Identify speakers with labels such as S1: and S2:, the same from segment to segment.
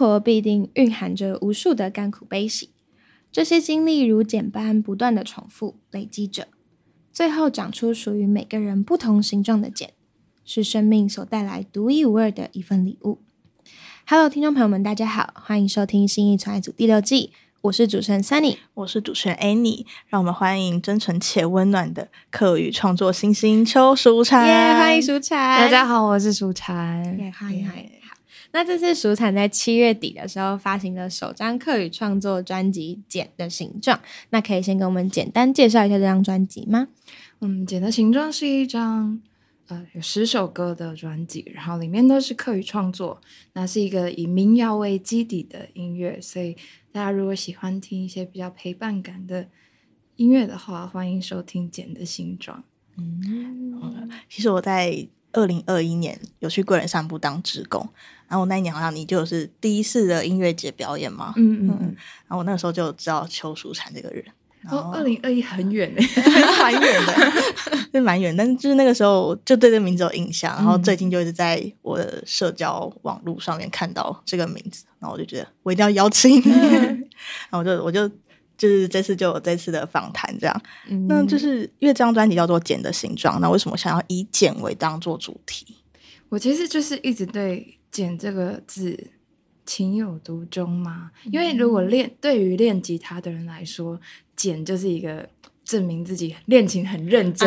S1: 生活必定蕴含着无数的甘苦悲喜，这些经历如茧般不断的重复累积着，最后长出属于每个人不同形状的茧，是生命所带来独一无二的一份礼物。Hello，听众朋友们，大家好，欢迎收听《新意传爱组》第六季，我是主持人 Sunny，
S2: 我是主持人 Annie，让我们欢迎真诚且温暖的客语创作新星邱淑婵，
S1: 耶，欢迎淑婵，大
S3: 家好，我是淑婵，
S1: 耶，嗨嗨，好，那这次淑婵在七月底的时候发行的首张客语创作专辑《茧的形状》，那可以先给我们简单介绍一下这张专辑吗？
S3: 嗯，《茧的形状》是一张。呃，有十首歌的专辑，然后里面都是客语创作，那是一个以民谣为基底的音乐，所以大家如果喜欢听一些比较陪伴感的音乐的话，欢迎收听《茧的形状》。
S2: 嗯，其实我在二零二一年有去贵人散步当职工，然后我那一年好像你就是第一次的音乐节表演嘛，嗯嗯嗯，然后我那个时候就知道邱淑婵这个人。
S3: 哦，二零二一很远呢，
S2: 蛮远的，是蛮远。但是就是那个时候就对这个名字有印象，然后最近就一直在我的社交网络上面看到这个名字，然后我就觉得我一定要邀请你，然后我就我就就是这次就有这次的访谈这样。那就是因为这张专辑叫做《茧的形状》，那为什么想要以茧为当做主题？
S3: 我其实就是一直对“茧”这个字情有独钟吗，因为如果练对于练吉他的人来说。茧就是一个证明自己练琴很认真，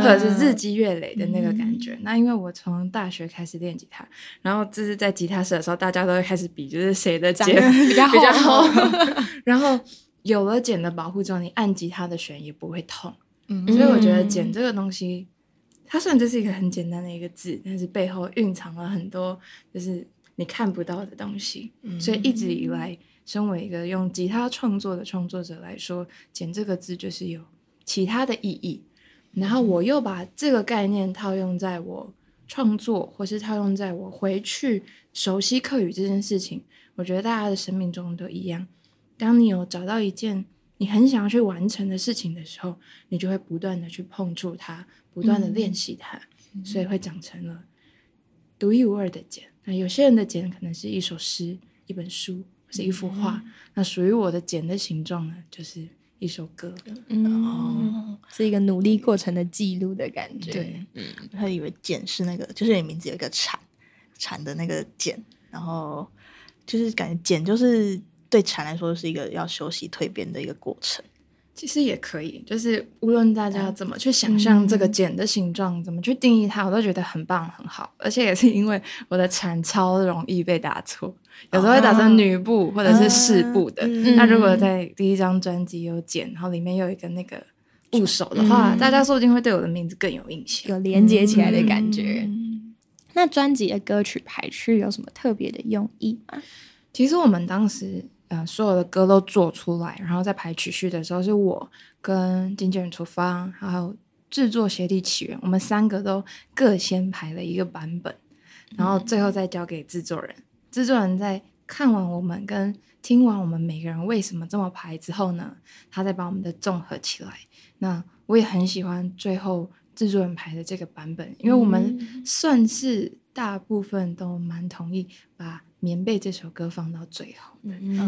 S3: 或者是日积月累的那个感觉。那因为我从大学开始练吉他，然后就是在吉他社的时候，大家都会开始比，就是谁的茧
S1: 比较厚。
S3: 然后有了茧的保护之后，你按吉他的弦也不会痛。嗯，所以我觉得茧这个东西，它虽然这是一个很简单的一个字，但是背后蕴藏了很多就是你看不到的东西。所以一直以来。身为一个用吉他创作的创作者来说，“茧”这个字就是有其他的意义。然后我又把这个概念套用在我创作，或是套用在我回去熟悉课语这件事情。我觉得大家的生命中都一样。当你有找到一件你很想要去完成的事情的时候，你就会不断的去碰触它，不断的练习它，所以会长成了独一无二的茧。那有些人的茧可能是一首诗、一本书。是一幅画，那属于我的茧的形状呢，就是一首歌。
S1: 嗯，是一个努力过程的记录的感觉。
S3: 对，
S2: 嗯，他以为茧是那个，就是你名字有一个蝉，蝉的那个茧，然后就是感觉茧就是对蝉来说是一个要休息蜕变的一个过程。
S3: 其实也可以，就是无论大家怎么去想象这个茧的形状，怎么去定义它，我都觉得很棒很好。而且也是因为我的蝉超容易被打错，有时候会打成女部或者是士部的。那如果在第一张专辑有茧，然后里面有一个那个部首的话，大家说不定会对我的名字更有印象，
S1: 有连接起来的感觉。那专辑的歌曲排序有什么特别的用意吗？
S3: 其实我们当时。呃，所有的歌都做出来，然后在排曲序的时候，是我跟经纪人楚芳，还有制作协力起源，我们三个都各先排了一个版本，然后最后再交给制作人。制作人在看完我们跟听完我们每个人为什么这么排之后呢，他再把我们的综合起来。那我也很喜欢最后制作人排的这个版本，因为我们算是大部分都蛮同意把。棉被这首歌放到最后，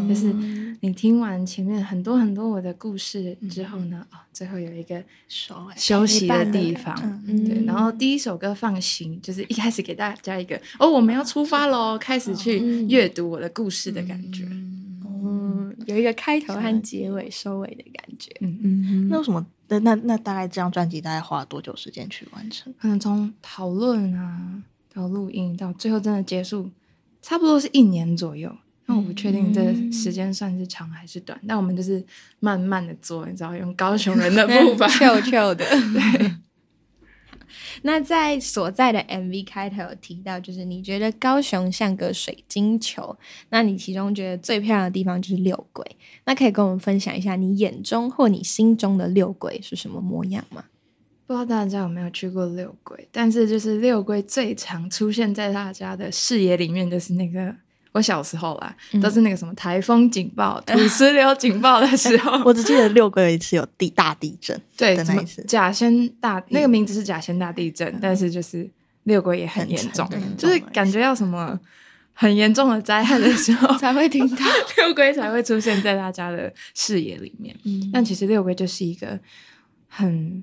S3: 就是你听完前面很多很多我的故事之后呢，哦，最后有一个休息的地方，对。然后第一首歌放行，就是一开始给大家一个哦，我们要出发喽，开始去阅读我的故事的感觉，
S1: 嗯，有一个开头和结尾收尾的感觉，
S2: 嗯嗯。那为什么？那那那大概这张专辑大概花了多久时间去完成？
S3: 可能从讨论啊到录音到最后真的结束。差不多是一年左右，那我不确定这时间算是长还是短。但我们就是慢慢的做，你知道，用高雄人的 步伐，
S1: 跳跳的。对。那在所在的 MV 开头有提到，就是你觉得高雄像个水晶球，那你其中觉得最漂亮的地方就是六龟。那可以跟我们分享一下你眼中或你心中的六龟是什么模样吗？
S3: 不知道大家有没有去过六龟，但是就是六龟最常出现在大家的视野里面，就是那个我小时候啦，都是那个什么台风警报、土 石流警报的时候。
S2: 我只记得六龟有一次有地大地震，
S3: 对，那一次甲仙大那个名字是假仙大地震，但是就是六龟也很严重，就是感觉要什么很严重的灾害的时候
S1: 才会听到
S3: 六龟才会出现在大家的视野里面。
S1: 嗯
S3: 但其实六龟就是一个很，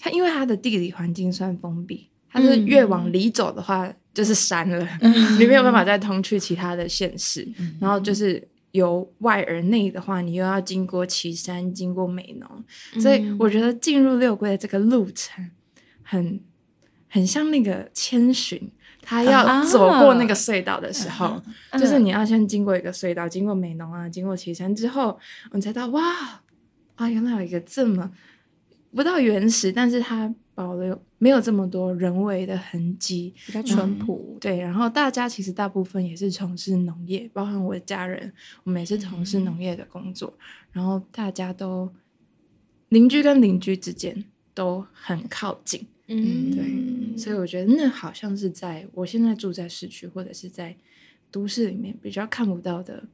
S3: 它因为它的地理环境算封闭，它是越往里走的话就是山了，你没有办法再通去其他的县市，然后就是。由外而内的话，你又要经过岐山，经过美浓，所以我觉得进入六龟的这个路程很很像那个千寻，他要走过那个隧道的时候，就是你要先经过一个隧道，经过美浓啊，经过岐山之后，你才知道哇啊，原来有一个这么不到原始，但是它保留没有这么多人为的痕迹，
S1: 比较淳朴。
S3: 对，然后大家其实大部分也是从事农业，包含我的家人，我们也是从事农业的工作，然后大家都邻居跟邻居之间都很靠近，
S1: 嗯，
S3: 对，所以我觉得那好像是在我现在住在市区或者是在都市里面比较看不到的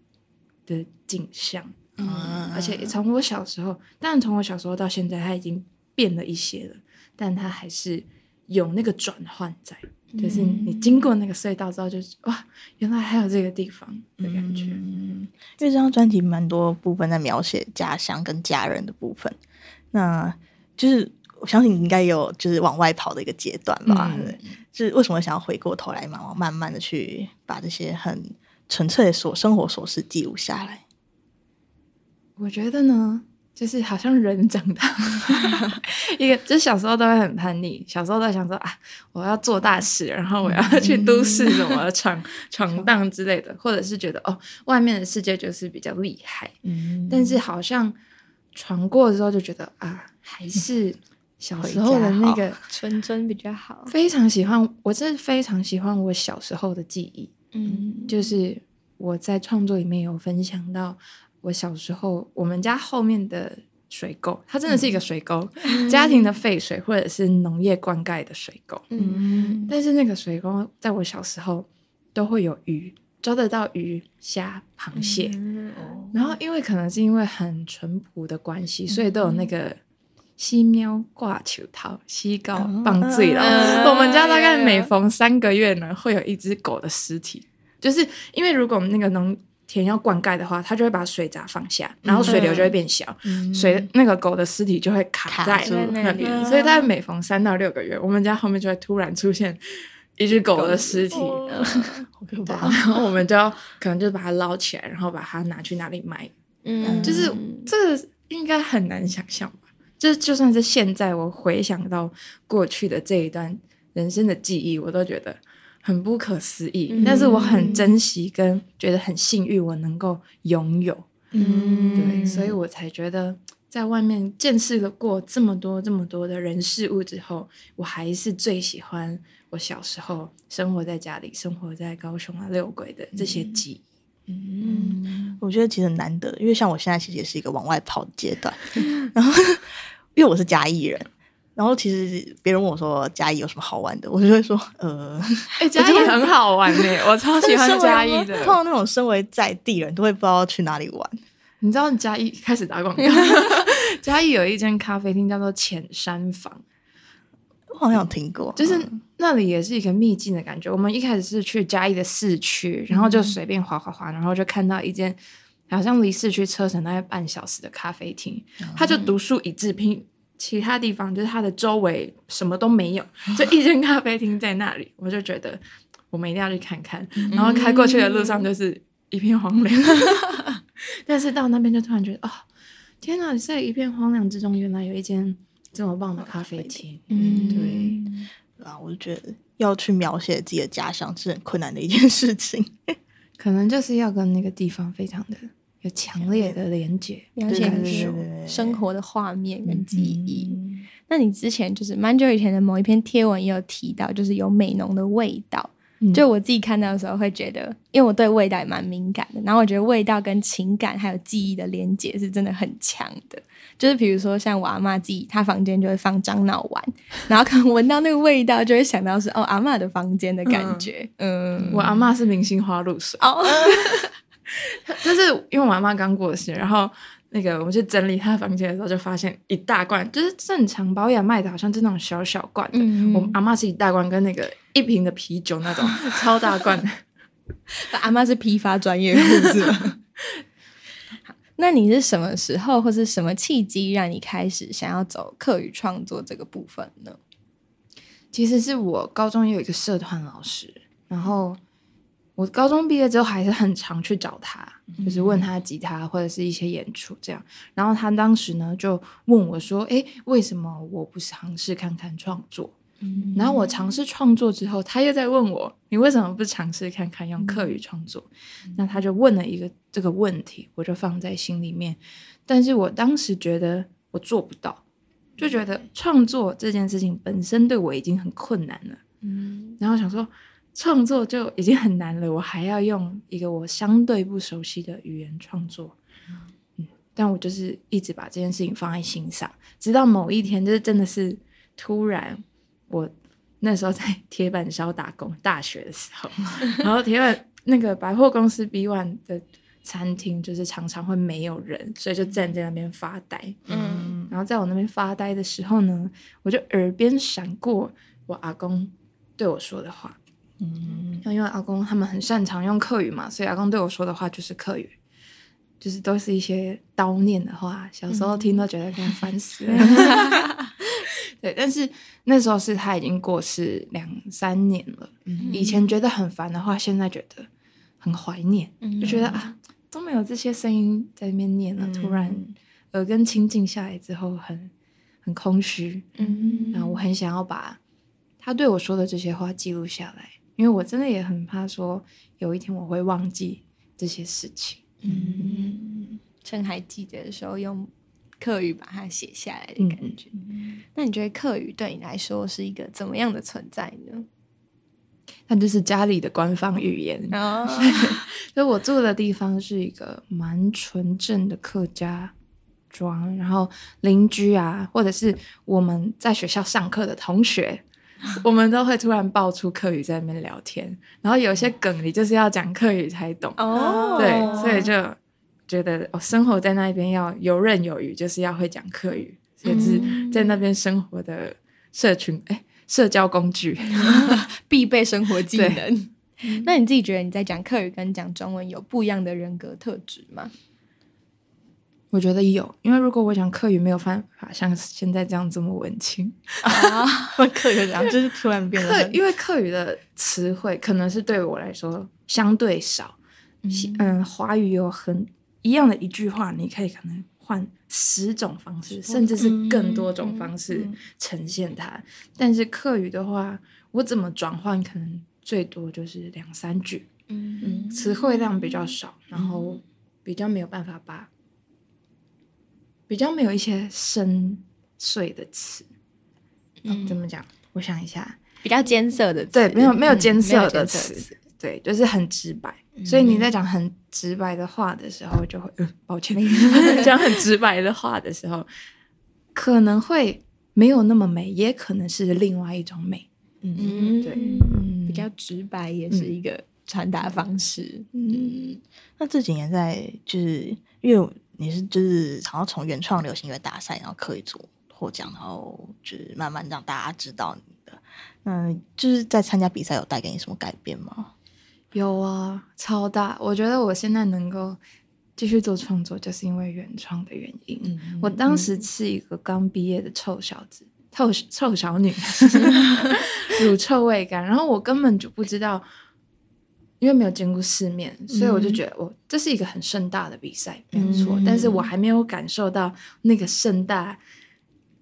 S3: 的景象。
S2: 嗯
S3: 而且从我小时候，当然从我小时候到现在，它已经变了一些了，但它还是有那个转换在，就是你经过那个隧道之后，就是哇，原来还有这个地方的感觉。
S2: 嗯，因为这张专辑蛮多部分在描写家乡跟家人的部分，那就是我相信你应该有就是往外跑的一个阶段吧？就是为什么想要回过头来嘛，慢慢的去把这些很纯粹的所生活琐事记录下来。
S3: 我觉得呢，就是好像人长大，一个就是小时候都会很叛逆，小时候都想说啊，我要做大事，然后我要去都市什么闯闯荡之类的，或者是觉得哦，外面的世界就是比较厉害，
S2: 嗯。
S3: 但是好像闯过之后就觉得啊，还是小时候的那个
S1: 纯真 比较好。
S3: 非常喜欢，我真的非常喜欢我小时候的记忆，
S1: 嗯，
S3: 就是我在创作里面有分享到，我小时候我们家后面的水沟，它真的是一个水沟，家庭的废水或者是农业灌溉的水沟。
S1: 嗯
S3: 但是那个水沟在我小时候都会有鱼，抓得到鱼、虾、螃蟹。
S1: 嗯
S3: 然后因为可能是因为很淳朴的关系，所以都有那个。西喵挂球桃，西高棒醉了。
S1: 嗯
S3: 我们家大概每逢三个月呢，会有一只狗的尸体，就是因为如果我们那个农田要灌溉的话，它就会把水闸放下，然后水流就会变小，水那个狗的尸体就会卡在那里，
S1: 嗯。
S3: 所以大概每逢三到六个月，我们家后面就会突然出现一只狗的尸体，
S2: 好可怕。
S3: 然。后我们就要可能就把它捞起来，然后把它拿去哪里卖，
S1: 嗯。
S3: 就是这个应该很难想象吧？就是就算是现在，我回想到过去的这一段人生的记忆，我都觉得很不可思议。
S1: 嗯
S3: 但是我很珍惜，跟觉得很幸运，我能够拥有。
S1: 嗯
S3: 对，所以我才觉得，在外面见识了过这么多、这么多的人事物之后，我还是最喜欢我小时候生活在家里、生活在高雄啊、六鬼的这些记忆。
S1: 嗯
S2: 我觉得其实很难得，因为像我现在其实也是一个往外跑的阶段，然后因为我是嘉义人，然后其实别人问我说嘉义有什么好玩的，我就会说呃，
S3: 哎、嘉义很好玩呢、我超喜欢嘉义的。
S2: 碰到那种身为在地人都会不知道去哪里玩。
S3: 你知道嘉义开始打广告，嘉义有一间咖啡厅叫做浅山房，
S2: 我好像有听过，
S3: 就是那里也是一个秘境的感觉。我们一开始是去嘉义的市区，然后就随便滑滑滑，然后就看到一间好像离市区车程大概半小时的咖啡厅，他就独树一帜，拼其他地方就是它的周围什么都没有，就一间咖啡厅在那里，我就觉得我们一定要去看看。然后开过去的路上就是一片荒凉，但是到那边就突然觉得，哦，天哪！在一片荒凉之中，原来有一间这么棒的咖啡厅。
S1: 嗯
S3: 对，
S2: 啊，我就觉得要去描写自己的家乡是很困难的一件事情。
S3: 可能就是要跟那个地方非常的有强烈的连接。
S1: 了解生活的画面跟记忆。
S2: 嗯
S1: 那你之前就是蛮久以前的某一篇贴文也有提到，就是有美浓的味道。
S3: 嗯
S1: 就我自己看到的时候会觉得，因为我对味道也蛮敏感的，然后我觉得味道跟情感还有记忆的连接是真的很强的。就是比如说像我阿妈自己，她房间就会放樟脑丸，然后可能闻到那个味道，就会想到是哦阿嬷的房间的感觉。嗯，
S3: 我阿妈是明星花露水，
S1: 哦，
S3: 就是因为我阿妈刚过世，然后那个我们去整理她的房间的时候，就发现一大罐，就是正常保养卖的，好像是那种小小罐的。
S1: 嗯
S3: 我阿妈是一大罐，跟那个一瓶的啤酒那种 超大罐的，
S1: 阿妈是批发专业户是那你是什么时候或是什么契机让你开始想要走课余创作这个部分呢？
S3: 其实是我高中有一个社团老师，然后我高中毕业之后还是很常去找他，就是问他吉他或者是一些演出这样。然后他当时呢就问我说：“诶，为什么我不尝试看看创作？”然后我尝试创作之后，他又在问我：“你为什么不尝试看看用课语创作？”那他就问了一个这个问题，我就放在心里面。但是我当时觉得我做不到，就觉得创作这件事情本身对我已经很困难了。嗯，然后想说创作就已经很难了，我还要用一个我相对不熟悉的语言创作。嗯，但我就是一直把这件事情放在心上，直到某一天，就是真的是突然。我那时候在铁板烧打工，大学的时候，然后铁板那个百货公司 B One 的餐厅，就是常常会没有人，所以就站在那边发呆。嗯，然后在我那边发呆的时候呢，我就耳边闪过我阿公对我说的话。嗯，因为阿公他们很擅长用客语嘛，所以阿公对我说的话就是客语，就是都是一些叨念的话，小时候听都觉得快烦死了。对，但是那时候是他已经过世两三年了。以前觉得很烦的话，现在觉得很怀念，就觉得啊，都没有这些声音在那边念了。突然耳根清静下来之后，很很空虚。嗯，然后我很想要把他对我说的这些话记录下来，因为我真的也很怕说有一天我会忘记这些事情。
S1: 嗯，趁还记得的时候用。课语把它写下来的感觉，那你觉得课语对你来说是一个怎么样的存在呢？
S3: 那就是家里的官方语言哦。所以我住的地方是一个蛮纯正的客家庄，然后邻居啊，或者是我们在学校上课的同学，我们都会突然爆出课语在那边聊天，然后有些梗你就是要讲课语才懂哦。对，所以就。觉得哦，生活在那边要游刃有余，就是要会讲客语，甚至在那边生活的社群，哎，社交工具
S1: 必备生活技能。那你自己觉得你在讲客语跟讲中文有不一样的人格特质吗？
S3: 我觉得有，因为如果我讲课语，没有办法像现在这样这么文青
S2: 啊，课语这样就是突然变得，
S3: 因为课语的词汇可能是对我来说相对少，嗯，华语有很。一样的一句话，你可以可能换十种方式，甚至是更多种方式呈现它。但是课语的话，我怎么转换，可能最多就是两三句，嗯，词汇量比较少，然后比较没有办法把，比较没有一些深邃的词，嗯，怎么讲？我想一下，
S1: 比较艰涩的，
S3: 对，没有没有艰涩的词，对，就是很直白。所以你在讲很直白的话的时候，就会，嗯，抱歉，讲很直白的话的时候，可能会没有那么美，也可能是另外一种美。嗯，对，
S1: 比较直白也是一个传达方式。
S2: 嗯，那这几年在就是因为你是就是想要从原创流行乐大赛，然后可以做获奖，然后就是慢慢让大家知道你的，嗯，就是在参加比赛有带给你什么改变吗？
S3: 有啊，超大！我觉得我现在能够继续做创作，就是因为原创的原因。我当时是一个刚毕业的臭小子，臭臭小女，乳臭未干，然后我根本就不知道，因为没有见过世面，所以我就觉得，我这是一个很盛大的比赛，没有错。但是我还没有感受到那个盛大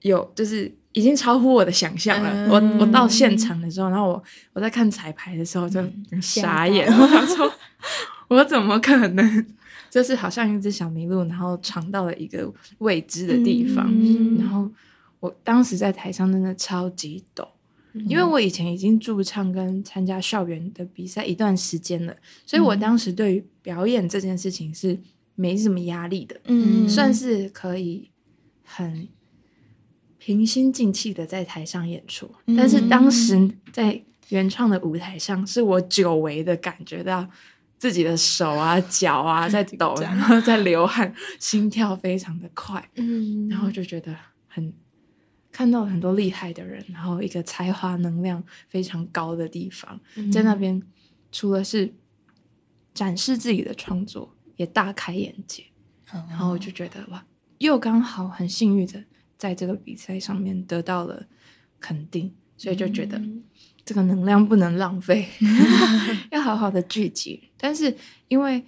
S3: 有，就是。已经超乎我的想象了。我我到现场的时候，然后我我在看彩排的时候就傻眼，我想说，我怎么可能？就是好像一只小麋鹿，然后闯到了一个未知的地方。然后我当时在台上真的超级抖，因为我以前已经驻唱跟参加校园的比赛一段时间了，所以我当时对于表演这件事情是没什么压力的，嗯，算。是可以很。平心静气的在台上演出，但是当时。在原创的舞台上，是我久违的感觉到自己的手啊、脚啊在抖，然后在流汗，心跳非常的快，嗯，然后就觉得很看到很多厉害的人，然后一个才华能量非常高的地方，在那边除了是展示自己的创作，也大开眼界。然后我就觉得哇，又刚好很幸运的在这个比赛上面得到了肯定，所以就觉得这个能量不能浪费，要好好的聚集。但是因为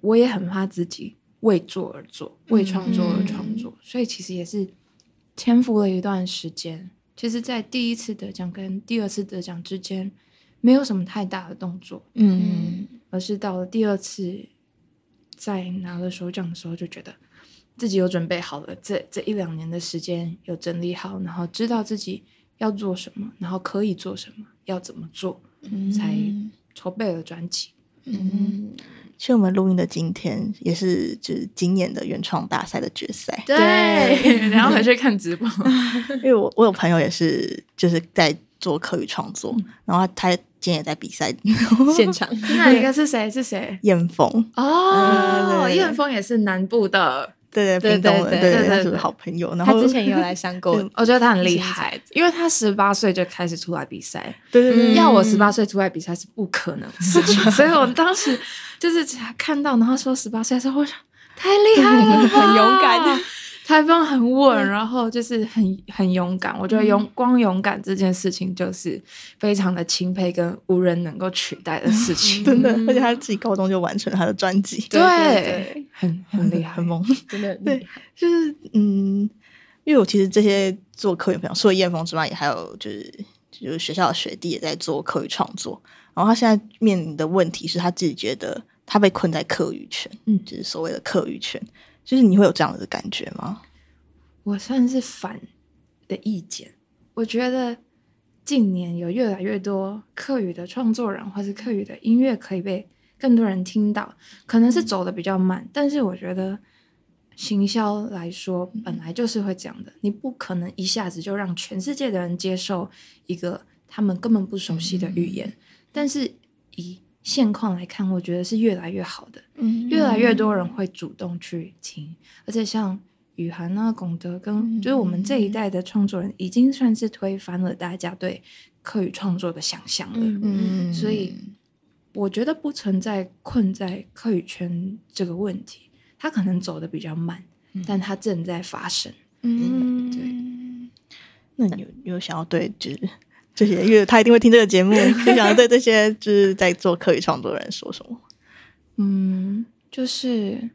S3: 我也很怕自己为做而做，为创作而创作，所以其实也是潜伏了一段时间。其实，在第一次得奖跟第二次得奖之间，没有什么太大的动作，
S2: 嗯
S3: 而是到了第二次，在拿了首奖的时候，就觉得自己有准备好了。这这一两年的时间有整理好，然后知道自己要做什么，然后可以做什么，要怎么做，才筹备了专辑。
S2: 嗯，其实我们录音的今天也是就是今年的原创大赛的决赛，
S3: 对，然后回去看直播。
S2: 因为我我有朋友也是就是在做课语创作，然后他今天也在比赛，
S1: 现场。
S3: 那一个是谁？是谁？
S2: 燕峰，
S3: 哦，燕峰也是南部的，
S2: 对对，
S1: 对
S2: 屏东的，
S1: 对
S2: 对他是
S3: 对。对对
S2: 好朋友，然后
S1: 他之前也有来上过，
S3: 我觉得他很厉害，因为他十八岁就开始出来比赛。
S2: 对对对，
S3: 要我十八岁出来比赛是不可能 的事情，所以我当时就是看到，然后说十八岁的时候，我想太厉害了，
S1: 很勇敢，
S3: 台风很稳，然后就是很很勇敢。我觉得勇光勇敢这件事情就是非常的钦佩跟无人能够取代的事情，
S2: 真的，而且他自己高中就完成了他的专辑，
S1: 对对对
S3: 很 很厉害
S2: 很。猛。
S1: 真的
S2: 对，就是嗯，因为我其实这些做课语朋友，除了燕峰之外，也还有就是就是学校的学弟也在做课语创作。然后他现在面临的问题是他自己觉得他被困在课语圈，
S3: 嗯
S2: 就是所谓的课语圈。就是你会有这样的感觉吗？
S3: 我算是反的意见。我觉得近年有越来越多客语的创作人，或是客语的音乐可以被更多人听到，可能是走的比较慢，但是我觉得行销来说，本来就是会这样的，你不可能一下子就让全世界的人接受一个他们根本不熟悉的语言，但是以现况来看，我觉得是越来越好的。
S2: 嗯
S3: 越来越多人会主动去听，而且像雨涵啊、龚德跟就是我们这一代的创作人，已经算是推翻了大家对客语创作的想象了。
S2: 嗯
S3: 所以我觉得不存在困在客语圈这个问题，它可能走的比较慢，但它正在发生。
S2: 嗯，对。那你有你有想要对就是这些，因为他一定会听这个节目，就想要对这些就是在做课语创作的人说什么？
S3: 嗯，就是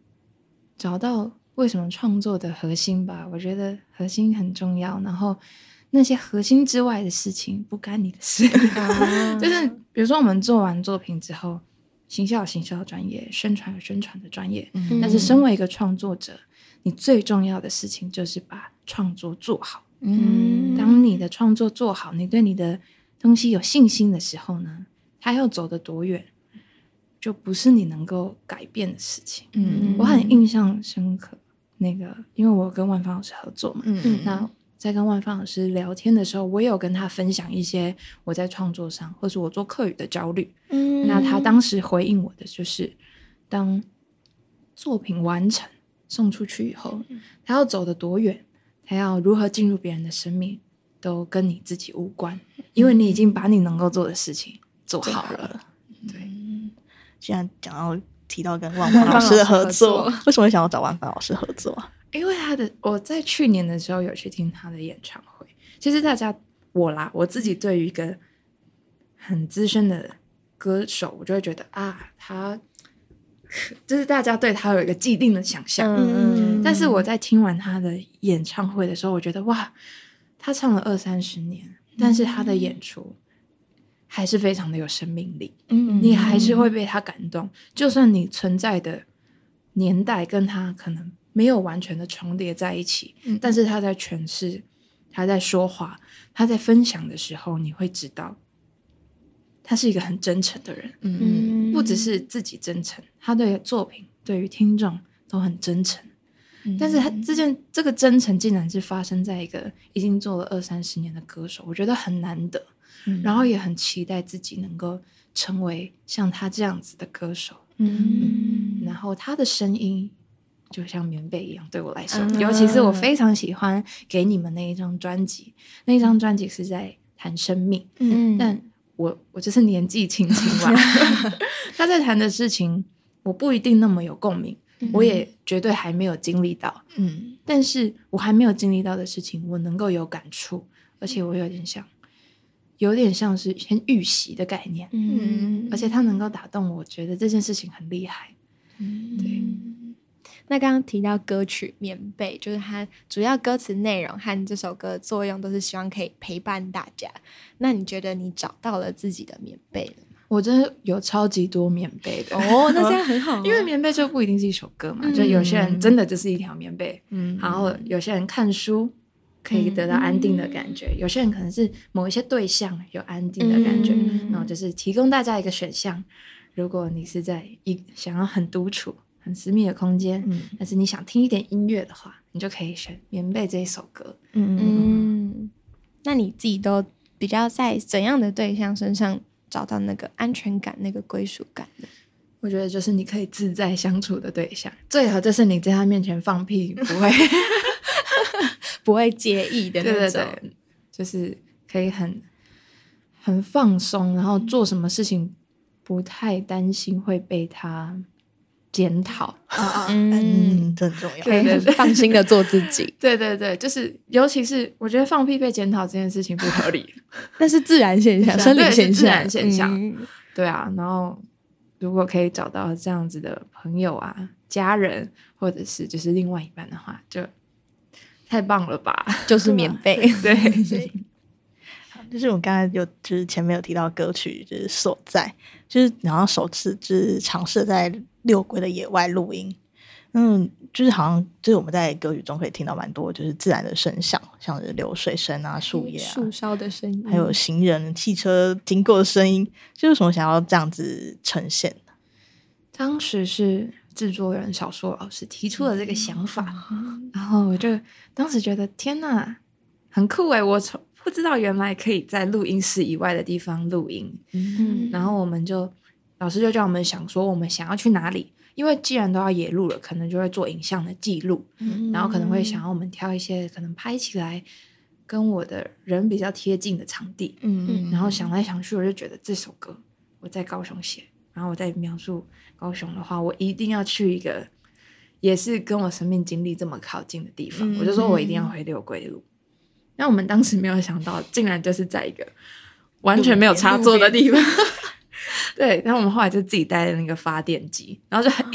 S3: 找到为什么创作的核心吧。我觉得核心很重要，然后那些核心之外的事情不干你的事。就是比如说，我们做完作品之后，行销有行销的专业，宣传有宣传的专业，
S2: 嗯
S3: 但是身为一个创作者，你最重要的事情就是把创作做好。
S2: 嗯。
S3: 当你的创作做好，你对你的东西有信心的时候呢，它要走得多远，就不是你能够改变的事情。
S2: 嗯。
S3: 我很印象深刻，那个因为我跟万芳老师合作嘛，
S2: 嗯。
S3: 那在跟万芳老师聊天的时候，我也有跟他分享一些我在创作上或是我做课语的焦虑。
S2: 嗯。
S3: 那他当时回应我的就是，当作品完成送出去以后，他要走得多远，他要如何进入别人的生命，都跟你自己无关，因为你已经把你能够做的事情做好了。对，
S2: 现在讲到提到跟万芳老师的合作，为什么会想要找万芳老师合作啊？
S3: 因为他的我在去年的时候有去听他的演唱会，其实大家我啦，我自己对于一个很资深的歌手，我就会觉得啊，他就是大家对他有一个既定的想象。
S1: 嗯
S3: 但是我在听完他的演唱会的时候，我觉得哇，他唱了二三十年，但是他的演出还是非常的有生命力。
S2: 嗯
S3: 你还是会被他感动，就算你存在的年代跟他可能没有完全的重叠在一起，
S2: 嗯
S3: 但是他在诠释，他在说话，他在分享的时候，你会知道他是一个很真诚的人，
S2: 嗯
S3: 不只是自己真诚，他对作品、对于听众都很真诚。但是他这件这个真诚竟然是发生在一个已经做了二三十年的歌手，我觉得很难得。
S2: 嗯
S3: 然后也很期待自己能够成为像他这样子的歌手。
S2: 嗯
S3: 然后他的声音就像棉被一样，对我来说，
S1: 嗯
S3: 尤其是我非常喜欢给你们那一张专辑，那一张专辑是在谈生命，
S1: 嗯
S3: 但我我就是年纪轻轻吧，他在谈的事情，我不一定那么有共鸣，我也绝对还没有经历到，
S2: 嗯。
S3: 但是我还没有经历到的事情，我能够有感触，而且我有点像，有点像是先预习的概念，
S1: 嗯
S3: 而且他能够打动我，觉得这件事情很厉害。嗯。对，
S1: 那刚刚提到歌曲《棉被》，就是它主要歌词内容和这首歌的作用都是希望可以陪伴大家。那你觉得你找到了自己的棉被了吗？
S3: 我真的有超级多棉被的，
S1: 哦，那这样很好啊、
S3: 因为棉被就不一定是一首歌嘛，
S1: 嗯
S3: 就有些人真的就是一条棉被，
S2: 嗯
S3: 然后有些人看书可以得到安定的感觉，有些人可能是某一些对象有安定的感觉，
S1: 嗯
S3: 然后就是提供大家一个选项。如果你是在一想要很独处、很私密的空间，
S2: 嗯
S3: 但是你想听一点音乐的话，你就可以选《棉被》这一首歌。
S2: 嗯
S1: 嗯，那你自己都比较在怎样的对象身上找到那个安全感、那个归属感呢？
S3: 我觉得就是你可以自在相处的对象，最好就是你在他面前放屁不会
S1: 不会介意的那
S3: 对
S1: 种。
S3: 对对，就是可以很很放松，然后做什么事情不太担心会被他检讨。
S1: 嗯，
S2: 嗯，这很重要。
S1: 可以
S3: 对对
S1: 很放心的做自己，
S3: 对对对，就是尤其是我觉得放屁被检讨这件事情不合理。
S1: 那是自然现象，生理现象自
S3: 然现象
S1: 嗯
S3: 对啊，然后如果可以找到这样子的朋友啊、家人，或者是就是另外一半的话，就太棒了吧？
S1: 就是免被。
S3: 对，
S2: 就是我刚才有，就是前面有提到歌曲，就是所在，就是然后首次就是尝试在六龟的野外录音，嗯，就是好像就是我们在歌曲中可以听到蛮多就是自然的声响，像是流水声啊、树叶啊，
S1: 树梢的声音，
S2: 还有行人、汽车经过的声音，就是为什么想要这样子呈现？
S3: 当时是制作人小硕老师提出了这个想法，然后我就当时觉得天呐，很酷诶，我从不知道原来可以在录音室以外的地方录音，
S1: 嗯。
S3: 然后我们就老师就叫我们想说我们想要去哪里，因为既然都要野路了，可能就会做影像的记录，
S1: 嗯
S3: 然后可能会想要我们挑一些可能拍起来跟我的人比较贴近的场地，
S2: 嗯
S3: 然后想来想去，我就觉得这首歌我在高雄写，然后我在描述高雄的话，我一定要去一个也是跟我生命经历这么靠近的地方，
S2: 嗯
S3: 我就说我一定要回六龟路。那我们当时没有想到，竟然就是在一个完全没有插座的地方。对，然后我们后来就自己带了那个发电机，然后就很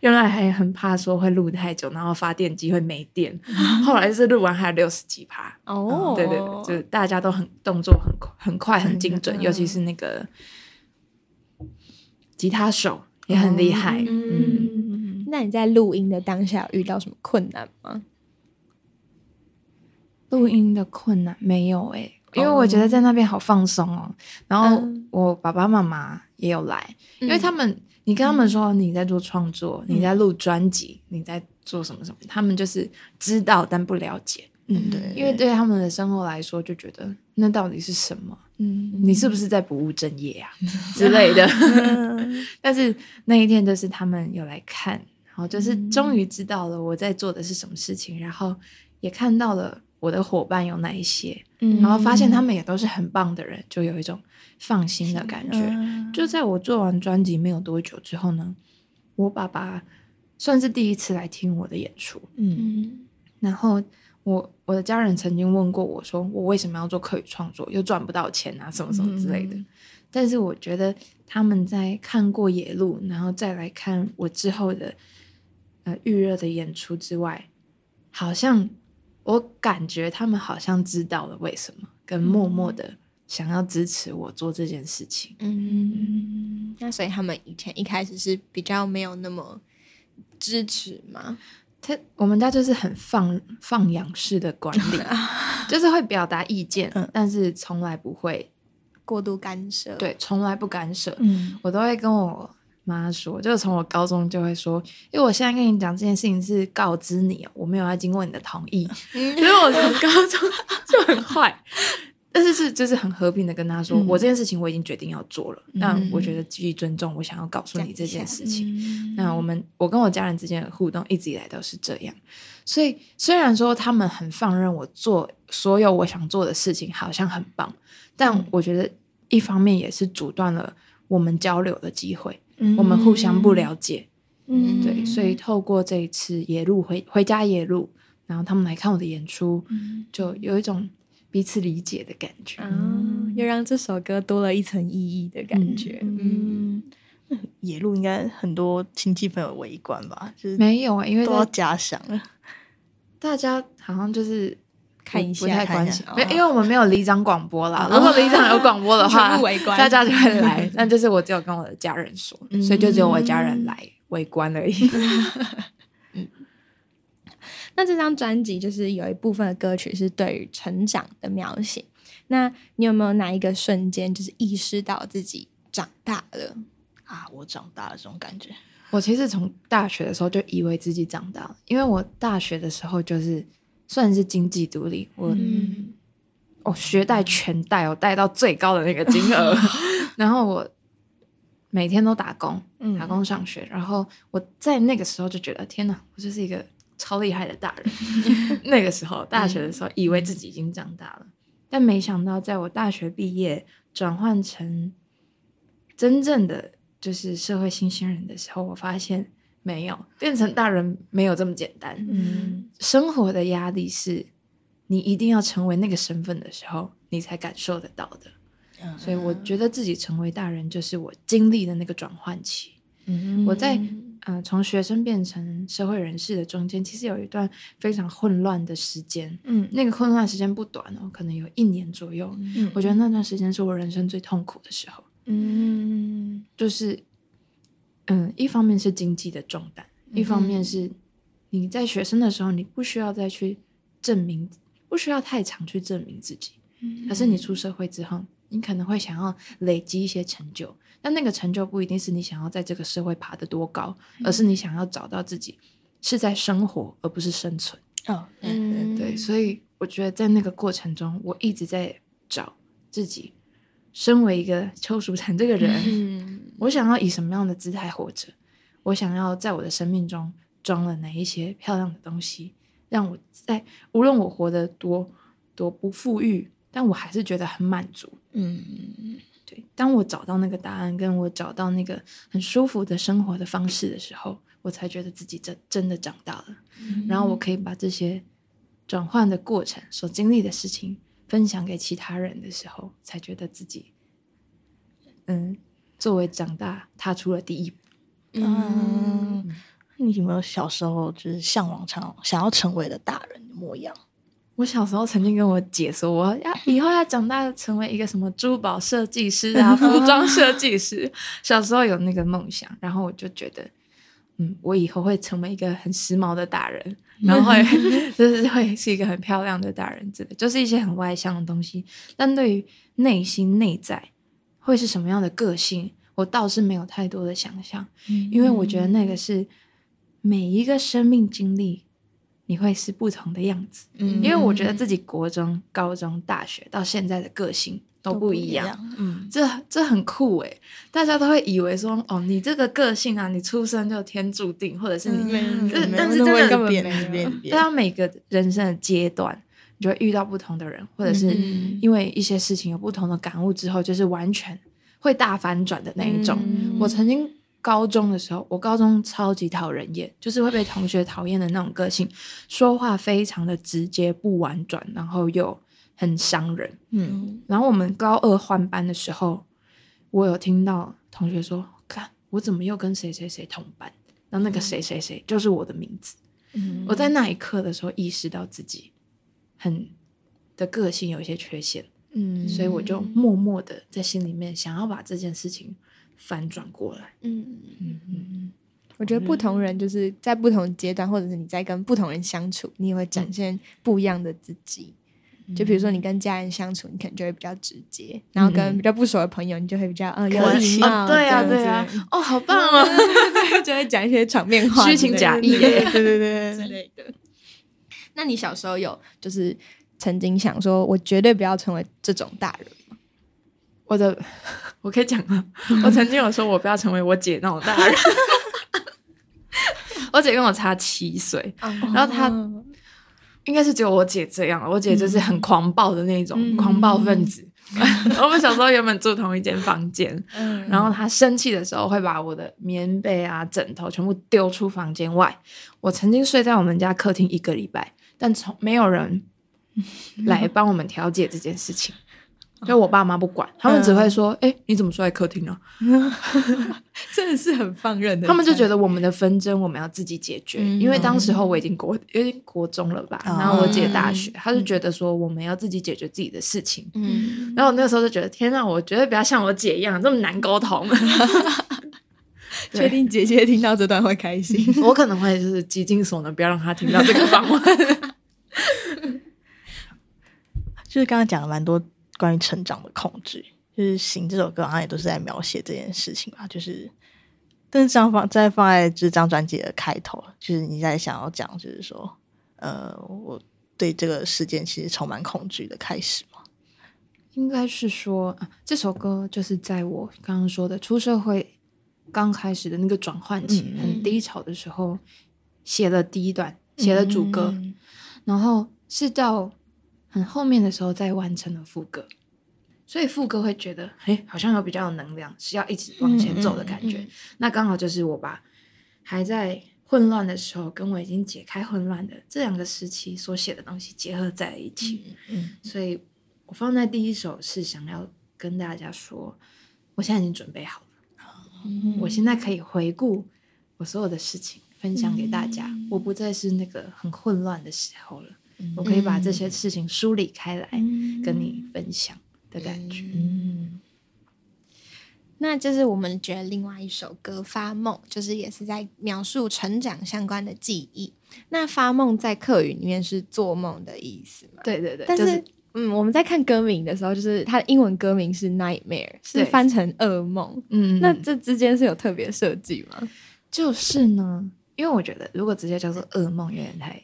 S3: 原来还很怕说会录太久，然后发电机会没电。后来是录完还有六十几趴，
S1: 哦，
S3: 对对对，就是大家都很动作很快很快很精准，尤其是那个吉他手也很厉害。嗯，
S1: 嗯，那你在录音的当下有遇到什么困难吗？
S3: 录音的困难没有诶、因为我觉得在那边好放松哦。然后
S1: 嗯。
S3: 我爸爸妈妈也有来，因为他们你跟他们说你在做创作，你在录专辑，你在做什么什么，他们就是知道但不了解，
S2: 嗯，对，
S3: 因为对他们的生活来说，就觉得那到底是什么？
S2: 嗯。
S3: 你是不是在不务正业啊 之类的？但是那一天就是他们有来看，然后就是终于知道了我在做的是什么事情，然后也看到了我的伙伴有哪一些，
S1: 嗯
S3: 然后发现他们也都是很棒的人，就有一种放心的感觉。
S2: 嗯
S3: 就在我做完专辑没有多久之后呢，我爸爸算是第一次来听我的演出，
S2: 嗯
S1: 嗯
S3: 然后我我的家人曾经问过我说，我为什么要做课语创作，又赚不到钱啊，什么什么之类的。
S2: 嗯
S3: 但是我觉得他们在看过野路，然后再来看我之后的呃预热的演出之外，好像我感觉他们好像知道了为什么，跟默默的想要支持我做这件事情。
S1: 嗯，那所以他们以前一开始是比较没有那么支持嘛？
S3: 他我们家就是很放放养式的管理，就是会表达意见，
S2: 嗯
S3: 但是从来不会
S1: 过度干涉，，
S3: 对，从来不干涉。
S2: 嗯
S3: 我都会跟我妈说，就是从我高中就会说，因为我现在跟你讲这件事情是告知你哦，我没有要经过你的同意，所以我从高中 就很坏。但是是就是很和平的跟他说，
S2: 嗯
S3: 我这件事情我已经决定要做了，
S2: 嗯
S3: 但我觉得基于尊重，我想要告诉你这件事情。
S2: 嗯
S3: 那我们我跟我家人之间的互动一直以来都是这样，所以虽然说他们很放任我做所有我想做的事情，好像很棒，但我觉得一方面也是阻断了我们交流的机会，我们互相不了解。
S2: 嗯
S3: 对，所以透过这一次野路回回家野路，然后他们来看我的演出，就有一种彼此理解的感觉。
S1: 哦，又让这首歌多了一层意义的感觉。嗯，
S2: 嗯，野路应该很多亲戚朋友围观吧，就是
S3: 没有啊，因为
S2: 都要假想了。
S3: 大家好像就是
S1: 看一下
S3: 不太关心，因为我们没有里长广播啦。如果里长有广播的话，
S1: 全部围观
S3: 大家就会来。但就是我只有跟我的家人说，所以就只有我家人来围观而已。
S1: 那这张专辑就是有一部分的歌曲是对于成长的描写。那你有没有哪一个瞬间就是意识到自己长大了？
S2: 啊，我长大了这种感觉。
S3: 我其实从大学的时候就以为自己长大了，因为我大学的时候就是算是经济独立，我、
S1: 嗯。
S3: 哦学贷全贷，我贷到最高的那个金额，然后我每天都打工，
S2: 嗯。
S3: 打工上学，然后我在那个时候就觉得天哪，我就是一个超厉害的大人。那个时候大学的时候，以为自己已经长大了，但没想到在我大学毕业转换成真正的就是社会新鲜人的时候，我发现没有变成大人没有这么简单。
S2: 嗯
S3: 生活的压力是你一定要成为那个身份的时候，你才感受得到的。
S2: 嗯
S3: 所以我觉得自己成为大人，就是我经历的那个转换期。
S2: 嗯
S3: 我在呃从学生变成社会人士的中间，其实有一段非常混乱的时间。
S2: 嗯
S3: 那个混乱时间不短哦，可能有一年左右。
S2: 嗯
S3: 我觉得那段时间是我人生最痛苦的时候，
S2: 嗯
S3: 就是嗯，一方面是经济的重担，一方面是你在学生的时候，你不需要再去证明，不需要太常去证明自己。可是你出社会之后，你可能会想要累积一些成就，但那个成就不一定是你想要在这个社会爬得多高，而是你想要找到自己是在生活，而不是生存。
S2: 哦
S1: 嗯
S3: 对，所以我觉得在那个过程中，我一直在找自己，身为一个邱淑婵这个人，
S1: 嗯
S3: 我想要以什么样的姿态活着？我想要在我的生命中装了哪一些漂亮的东西，让我在无论我活得多多不富裕，但我还是觉得很满足。
S2: 嗯
S3: 对，当我找到那个答案，跟我找到那个很舒服的生活的方式的时候，我才觉得自己真真的长大了。然后我可以把这些转换的过程所经历的事情分享给其他人的时候，才觉得自己，嗯，作为长大踏出了第一步。
S2: 嗯，你有没有小时候就是向往成想要成为的大人的模样？
S3: 我小时候曾经跟我姐说，我要以后要长大成为一个什么珠宝设计师啊，服装设计师。小时候有那个梦想，然后我就觉得，嗯，我以后会成为一个很时髦的大人，然后会 就是会是一个很漂亮的大人之类的，就是一些很外向的东西。但对于内心内在会是什么样的个性，我倒是没有太多的想象，因为我觉得那个是每一个生命经历。你会是不同的样子，
S2: 嗯。
S3: 因为我觉得自己国中、高中、大学到现在的个性都不一样，。
S2: 嗯。
S3: 这这很酷诶，大家都会以为说，哦，你这个个性啊，你出生就天注定，或者是你，
S2: 嗯
S3: 但是真的大家每个人生的阶段，你就会遇到不同的人，或者是
S1: 嗯
S3: 因为一些事情有不同的感悟之后，就是完全会大反转的那一种。
S1: 嗯
S3: 我曾经高中的时候，我高中超级讨人厌，就是会被同学讨厌的那种个性，说话非常的直接不婉转，然后又很伤人。
S2: 嗯
S3: 然后我们高二换班的时候，我有听到同学说：“看我怎么又跟谁谁谁同班？”然后那个谁谁谁就是我的名字。
S2: 嗯
S3: 我在那一刻的时候意识到自己很的个性有一些缺陷，
S2: 嗯。
S3: 所以我就默默的在心里面想要把这件事情反转过来。
S1: 嗯。嗯嗯，我觉得不同人就是在不同阶段，或者是你在跟不同人相处，你也会展现不一样的自己。就比如说你跟家人相处，你可能就会比较直接，然后跟比较不熟的朋友，你就会比较嗯有礼貌，
S3: 哦，对啊，对啊，哦，好棒哦！
S1: 就会讲一些场面话
S3: 虚情假意。
S1: 对对对。之类的。那你小时候有就是曾经想说，我绝对不要成为这种大人吗？
S3: 我的，我可以讲吗？我曾经有说我不要成为我姐那种大人。我姐跟我差七岁，然后她应该是只有我姐这样，我姐就是很狂暴的那种、
S1: 嗯
S3: 狂暴分子，我们小时候原本住同一间房间，
S1: 嗯
S3: 然后她生气的时候会把我的棉被啊、枕头全部丢出房间外。我曾经睡在我们家客厅一个礼拜，但从没有人 来帮我们调解这件事情。就我爸妈不管，他们只会说：“哎、你怎么睡在客厅呢、
S2: 真的是很放任的，
S3: 他们就觉得我们的纷争我们要自己解决，
S2: 嗯
S3: 因为当时候我已经国有点国中了吧，
S2: 哦
S3: 然后我姐大学，他就觉得说我们要自己解决自己的事情。
S1: 嗯，
S3: 然后我那个时候就觉得，天呐，我觉得不要像我姐一样这么难沟通。
S2: 确定姐姐听到这段会开心。
S3: 我可能会就是极尽所能，不要让她听到这个访问。
S2: 就是刚刚讲了蛮多关于成长的控制，就是《行》这首歌好像也都是在描写这件事情吧。就是，但是这样放再放在这张专辑的开头，就是你在想要讲，就是说，呃，我对这个事件其实充满恐惧的开始嘛。
S3: 应该是说、啊，这首歌就是在我刚刚说的出社会刚开始的那个转换期、
S2: 嗯
S3: 很低潮的时候写了第一段，写了主歌，
S2: 嗯
S3: 然后是到很后面的时候再完成了副歌，所以副歌会觉得，哎，好像有比较有能量，是要一直往前走的感觉。那刚好就是我把还在混乱的时候，跟我已经解开混乱的这两个时期所写的东西结合在一起，
S2: 嗯。
S3: 所以我放在第一首是想要跟大家说，我现在已经准备好了，
S1: 嗯
S3: 我现在可以回顾我所有的事情，分享给大家，
S1: 嗯
S3: 我不再是那个很混乱的时候了。
S2: 嗯
S3: 我可以把这些事情梳理开来，
S1: 嗯
S3: 跟你分享的感觉。
S2: 嗯
S1: 那就是我们觉得另外一首歌《发梦》，就是也是在描述成长相关的记忆。那“发梦”在客语里面是做梦的意思嘛？
S3: 对对对，
S1: 但，
S3: 就是
S1: 嗯，我们在看歌名的时候，就是它的英文歌名是 “nightmare”，是翻成噩梦。
S3: 嗯，
S1: 那
S3: 那
S1: 这之间是有特别设计吗？
S3: 就是呢，因为我觉得如果直接叫做噩梦，有点太，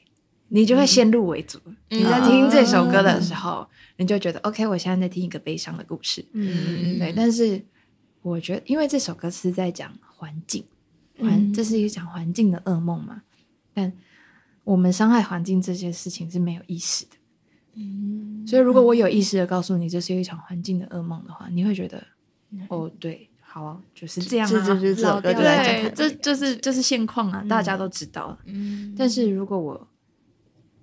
S3: 你就会先入为主。你在听这首歌的时候，你就觉得 OK，我现在在听一个悲伤的故事。
S1: 嗯
S3: 对，但是我觉得，因为这首歌是在讲环境，环、这是一个讲环境的噩梦嘛。但我们伤害环境这件事情是没有意识的，
S1: 嗯。
S3: 所以如果我有意识的告诉你这是一场环境的噩梦的话，你会觉得，哦，对，好啊，就是这样啊，
S2: 这就是这首歌就在讲
S3: 对，这就是就是现况啊，大家都知道了。
S1: 嗯。
S3: 但是如果我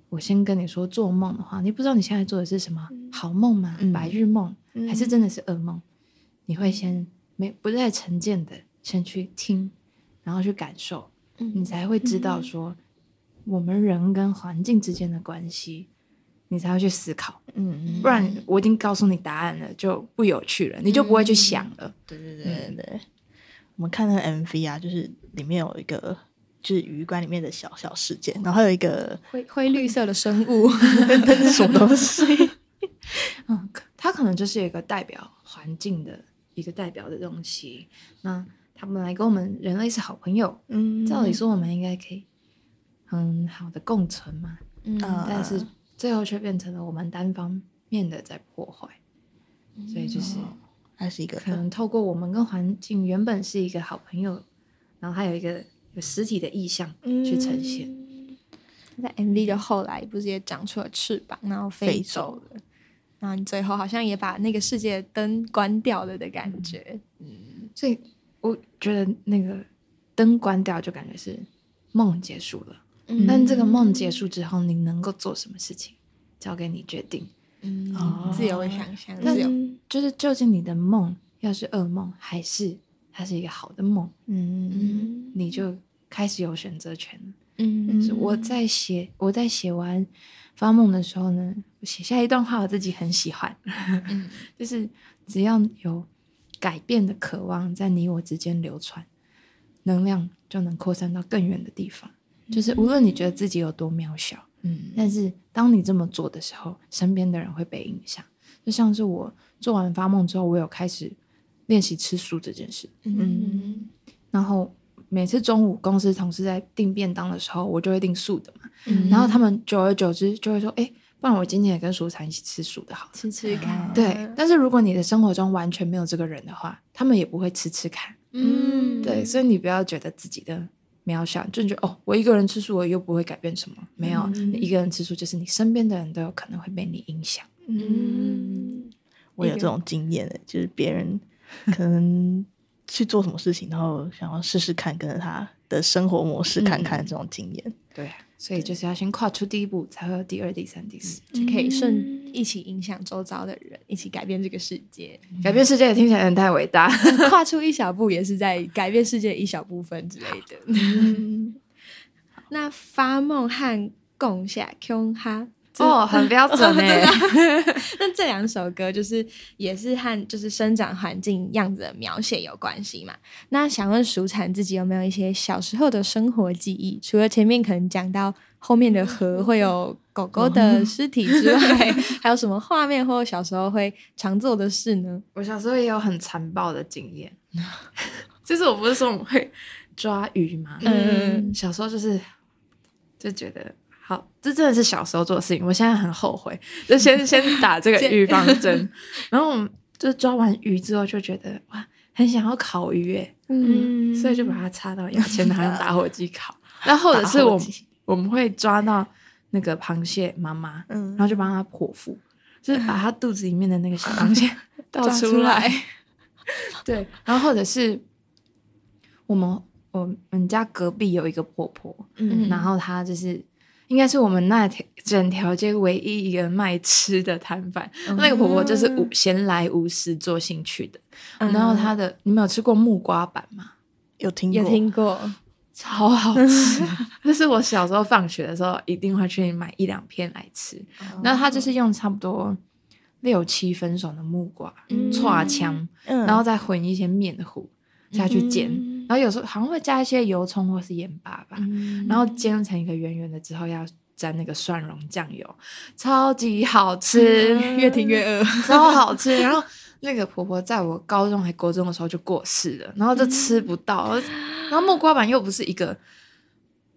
S3: 我先跟你说做梦的话，你不知道你现在做的是什么好梦吗？
S2: 嗯。
S3: 白日梦、还是真的是噩梦？你会先没不再沉淀的先去听，然后去感受，你才会知道说我们人跟环境之间的关系，你才会去思考。
S2: 嗯
S3: 不然我已经告诉你答案了，就不有趣了，你就不会去想了。
S2: 对对对对，我们看那个 MV 啊，就是里面有一个就是鱼馆里面的小小事件，然后还有一个
S1: 灰灰绿色的生物，
S2: 那是什么东西？
S3: 嗯，可它可能就是一个代表环境的一个代表的东西。那他们来跟我们人类是好朋友，
S2: 嗯
S3: 照理说我们应该可以很好的共存嘛，
S1: 嗯
S2: 啊
S3: 但是最后却变成了我们单方面的在破坏。所以就是
S2: 还是一个
S3: 可能透过我们跟环境原本是一个好朋友，然后还有一个有实体的意象去呈现。
S1: 在 MV 的后来不是也长出了翅膀，然后飞
S2: 飞
S1: 走了，然后你最后好像也把那个世界的灯关掉了的感觉。
S3: 嗯所以我觉得那个灯关掉，就感觉是梦结束了。
S1: 嗯
S3: 但这个梦结束之后，你能够做什么事情，交给你决定。
S1: 嗯
S2: 哦
S1: 自由的想象，
S3: 但
S1: 自由。
S3: 就是究竟你的梦要是噩梦，还是它是一个好的梦，
S2: 嗯
S3: 你就开始有选择权了。
S1: 嗯
S3: 是我在写我在写完发梦的时候呢，我写下一段话，我自己很喜欢，
S1: 嗯
S3: 就是只要有改变的渴望在你我之间流传，能量就能扩散到更远的地方。就是无论你觉得自己有多渺小，
S2: 嗯
S3: 但是当你这么做的时候，身边的人会被影响。就像是我做完发梦之后，我有开始练习吃素这件事，
S1: 嗯
S3: 然后每次中午公司同事在订便当的时候，我就会订素的嘛。
S1: 嗯
S3: 然后他们久而久之就会说：“哎，不然我今天也跟淑才一起吃素的好。
S1: 吃吃看，
S3: 对，但是如果你的生活中完全没有这个人的话，他们也不会吃吃看。
S1: 嗯
S3: 对，所以你不要觉得自己的渺小，就觉得哦，我一个人吃素，我又不会改变什么。没有，一个人吃素，就是你身边的人都有可能会被你影响。
S2: 嗯，我有这种经验的，就是别人可能去做什么事情，然后想要试试看，跟着他的生活模式看看这种经验。
S3: 对，所以就是要先跨出第一步，才会有第二、第三、第四。
S1: 就可以顺一起影响周遭的人，一起改变这个世界。
S3: 改变世界听起来有点太伟大，
S1: 跨出一小步也是在改变世界一小部分之类的。那发梦和共享 Q 哈
S3: 哦，很标准哎。
S1: 那这两首歌就是也是和就是生长环境样子的描写有关系嘛？那想问蜀产自己有没有一些小时候的生活记忆？除了前面可能讲到后面的河会有狗狗的尸体之外，还有什么画面或小时候会常做的事呢？
S3: 我小时候也有很残暴的经验，就是我不是说我们会抓鱼嘛？嗯，小时候就是就觉得。好，这真的是小时候做的事情，我现在很后悔。就先 先打这个预防针，然后我们就抓完鱼之后就觉得哇，很想要烤鱼诶，嗯，所以就把它插到牙签，然后打火机烤。那或者是我我们会抓到那个螃蟹妈妈，嗯，然后就帮它剖腹，就是把它肚子里面的那个小螃蟹 倒出来。对，然后或者是我们我们家隔壁有一个婆婆，嗯，然后她就是。应该是我们那条整条街唯一一个卖吃的摊贩，那个婆婆就是无闲来无事做兴趣的。然后她的，你们有吃过木瓜板吗？
S2: 有听过，
S1: 有听过，
S3: 超好吃。就是我小时候放学的时候，一定会去买一两片来吃。然后他就是用差不多六七分熟的木瓜，搓枪，然后再混一些面糊下去煎。然后有时候好像会加一些油葱或是盐巴吧，然后煎成一个圆圆的之后，要沾那个蒜蓉酱油，超级好吃，
S1: 越听越饿，
S3: 超好吃。然后那个婆婆在我高中还高中的时候就过世了，然后就吃不到。然后木瓜板又不是一个，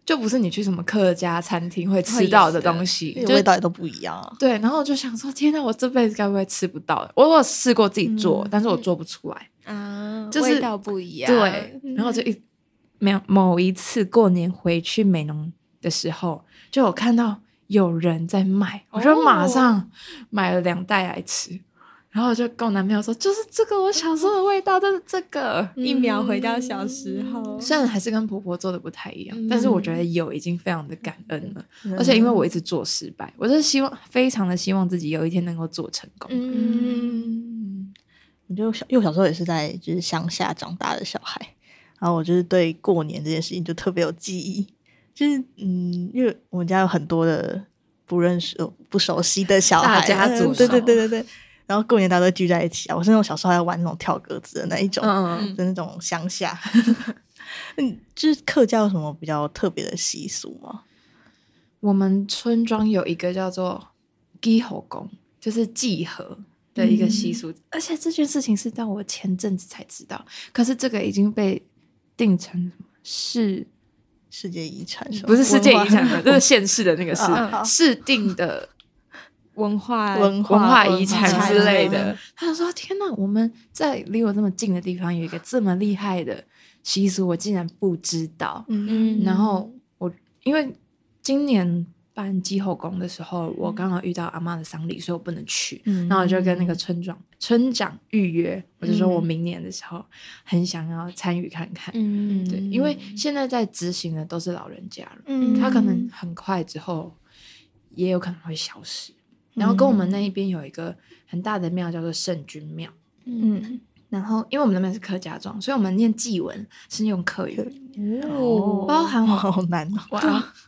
S3: 就不是你去什么客家餐厅会吃到的东西，
S2: 味道也都不一样。
S3: 对，然后我就想说，天呐，我这辈子该不会吃不到？我我试过自己做，但是我做不出来。
S1: 啊，就是味道不一样。
S3: 对，然后就一没有某一次过年回去美浓的时候，就有看到有人在卖，我就马上买了两袋来吃。然后我就跟我男朋友说：“就是这个，我小时候的味道，就是这个。”
S1: 一秒回到小时候，
S3: 虽然还是跟婆婆做的不太一样，但是我觉得有已经非常的感恩了。而且因为我一直做失败，我就希望非常的希望自己有一天能够做成功。嗯。
S2: 我就小，因为我小时候也是在就是乡下长大的小孩，然后我就是对过年这件事情就特别有记忆。就是嗯，因为我们家有很多的不认识、不熟悉的小孩，
S3: 家族，
S2: 对对对对对。然后过年大家都聚在一起啊，我是那种小时候还玩那种跳格子的那一种，就那种乡下。嗯，就是客家有什么比较特别的习俗吗？
S3: 我们村庄有一个叫做祭火宫，就是祭河。的一个习俗，而且这件事情是到我前阵子才知道。可是这个已经被定成是
S2: 世界遗产，
S3: 不是世界遗产的，就是现世的那个市市定的
S1: 文化
S2: 文
S3: 化遗产之类的。他就说：“天哪，我们在离我这么近的地方有一个这么厉害的习俗，我竟然不知道。”嗯，然后我因为今年。办祭后宫的时候，我刚好遇到阿妈的丧礼，所以我不能去。然后我就跟那个村长村长预约，我就说我明年的时候很想要参与看看。嗯，对，因为现在在执行的都是老人家了，嗯，他可能很快之后也有可能会消失。然后跟我们那一边有一个很大的庙叫做圣君庙，嗯。然后，因为我们那边是客家庄，所以我们念祭文是用客语，哦，包含我
S2: 好难哦。
S3: 我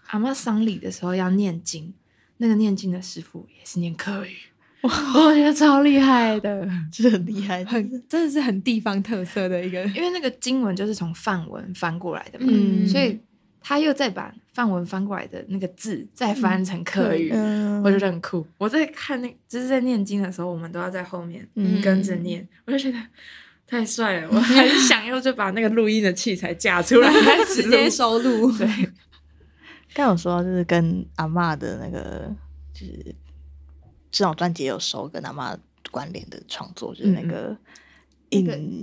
S3: 阿妈丧礼的时候要念经，那个念经的师傅也是念客语，我觉得超厉害的，
S2: 真的很厉害，
S1: 很真的是很地方特色的一个，
S3: 因为那个经文就是从梵文翻过来的嘛，所以。他又再把范文翻过来的那个字再翻成客语，我觉得很酷。我在看那，就是在念经的时候，我们都要在后面跟着念，我就觉得太帅了。我很想要就把那个录音的器材架出来，
S1: 直接收录。
S3: 对，
S2: 刚有说就是跟阿妈的那个，就是这种专辑有收跟阿妈关联的创作，就是那个。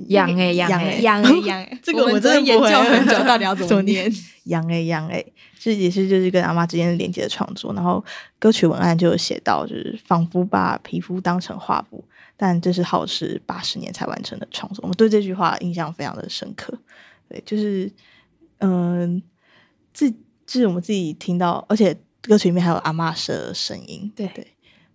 S3: 养诶养诶
S1: 养诶养诶，
S2: 这个我
S1: 真的研究很久，到底要怎么念？
S2: 养诶养诶，这也是就是跟阿妈之间连接的创作。然后歌曲文案就有写到，就是仿佛把皮肤当成画布，但这是耗时八十年才完成的创作。我们对这句话印象非常的深刻。对，就是嗯，自就是我们自己听到，而且歌曲里面还有阿妈的声音。
S3: 对
S2: 对，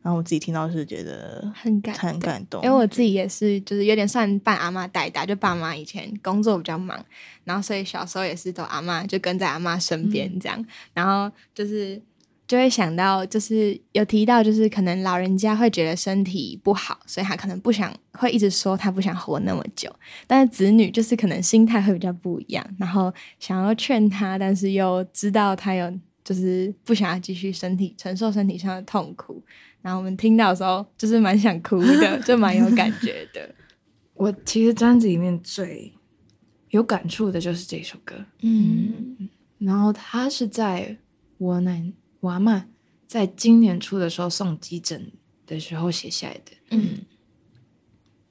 S2: 然后我自己听到是觉得
S1: 很感
S2: 很感动，
S1: 因为我自己也是，就是有点算半阿妈带大，就爸妈以前工作比较忙，然后所以小时候也是都阿妈就跟在阿妈身边这样，然后就是就会想到，就是有提到，就是可能老人家会觉得身体不好，所以他可能不想会一直说他不想活那么久，但是子女就是可能心态会比较不一样，然后想要劝他，但是又知道他有就是不想要继续身体承受身体上的痛苦。然后我们听到的时候，就是蛮想哭的，就蛮有感觉的。
S3: 我其实专辑里面最有感触的就是这首歌，
S1: 嗯
S3: 然后它是在我奶我阿嬷在今年初的时候送急诊的时候写下来的。
S1: 嗯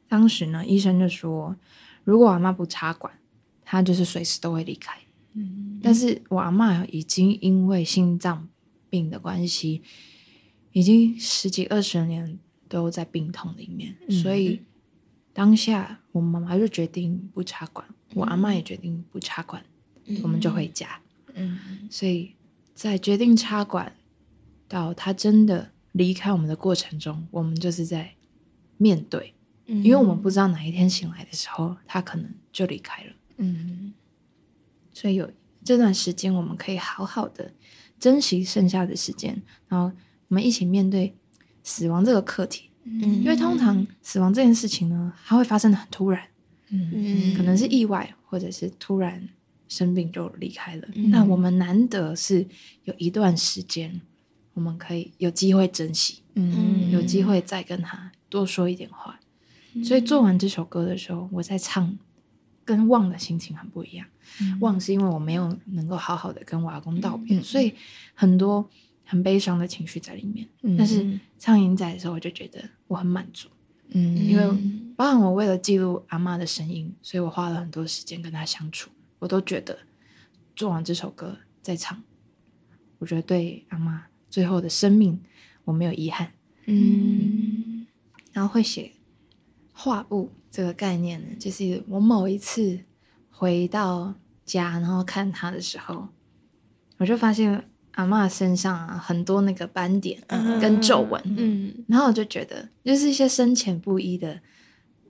S3: 当时呢，医生就说，如果我阿嬷不插管，她就是随时都会离开。
S1: 嗯
S3: 但是我阿嬷已经因为心脏病的关系，已经十几二十年都在病痛里面，所以当下我妈妈就决定不插管，我阿妈也决定不插管，我们就回家。
S1: 嗯。
S3: 所以在决定插管到他真的离开我们的过程中，我们就是在面对，
S1: 嗯。
S3: 因为我们不知道哪一天醒来的时候，他可能就离开了。
S1: 嗯。
S3: 所以有这段时间，我们可以好好的珍惜剩下的时间，然后我们一起面对死亡这个课题。
S1: 嗯。
S3: 因为通常死亡这件事情呢，它会发生的很突然，
S1: 嗯。
S3: 可能是意外，或者是突然生病就离开了。
S1: 嗯。
S3: 那我们难得是有一段时间，我们可以有机会珍惜，
S1: 嗯。
S3: 有机会再跟他多说一点话。所以做完这首歌的时候，我在唱，跟忘的心情很不一样。忘是因为我没有能够好好的跟我阿公道别，
S2: 嗯。
S3: 所以很多很悲伤的情绪在里面。
S2: 嗯
S3: 但是唱银仔的时候，我就觉得我很满足，
S2: 嗯
S3: 因为包含我为了记录阿妈的声音，所以我花了很多时间跟她相处。我都觉得做完这首歌再唱，我觉得对阿妈最后的生命我没有遗憾。
S1: 嗯
S3: 然后会写画布这个概念呢，就是我某一次回到家，然后看他的时候，我就发现阿嬷身上啊很多那个斑点跟皱纹，
S1: 嗯。
S3: 然后我就觉得就是一些深浅不一的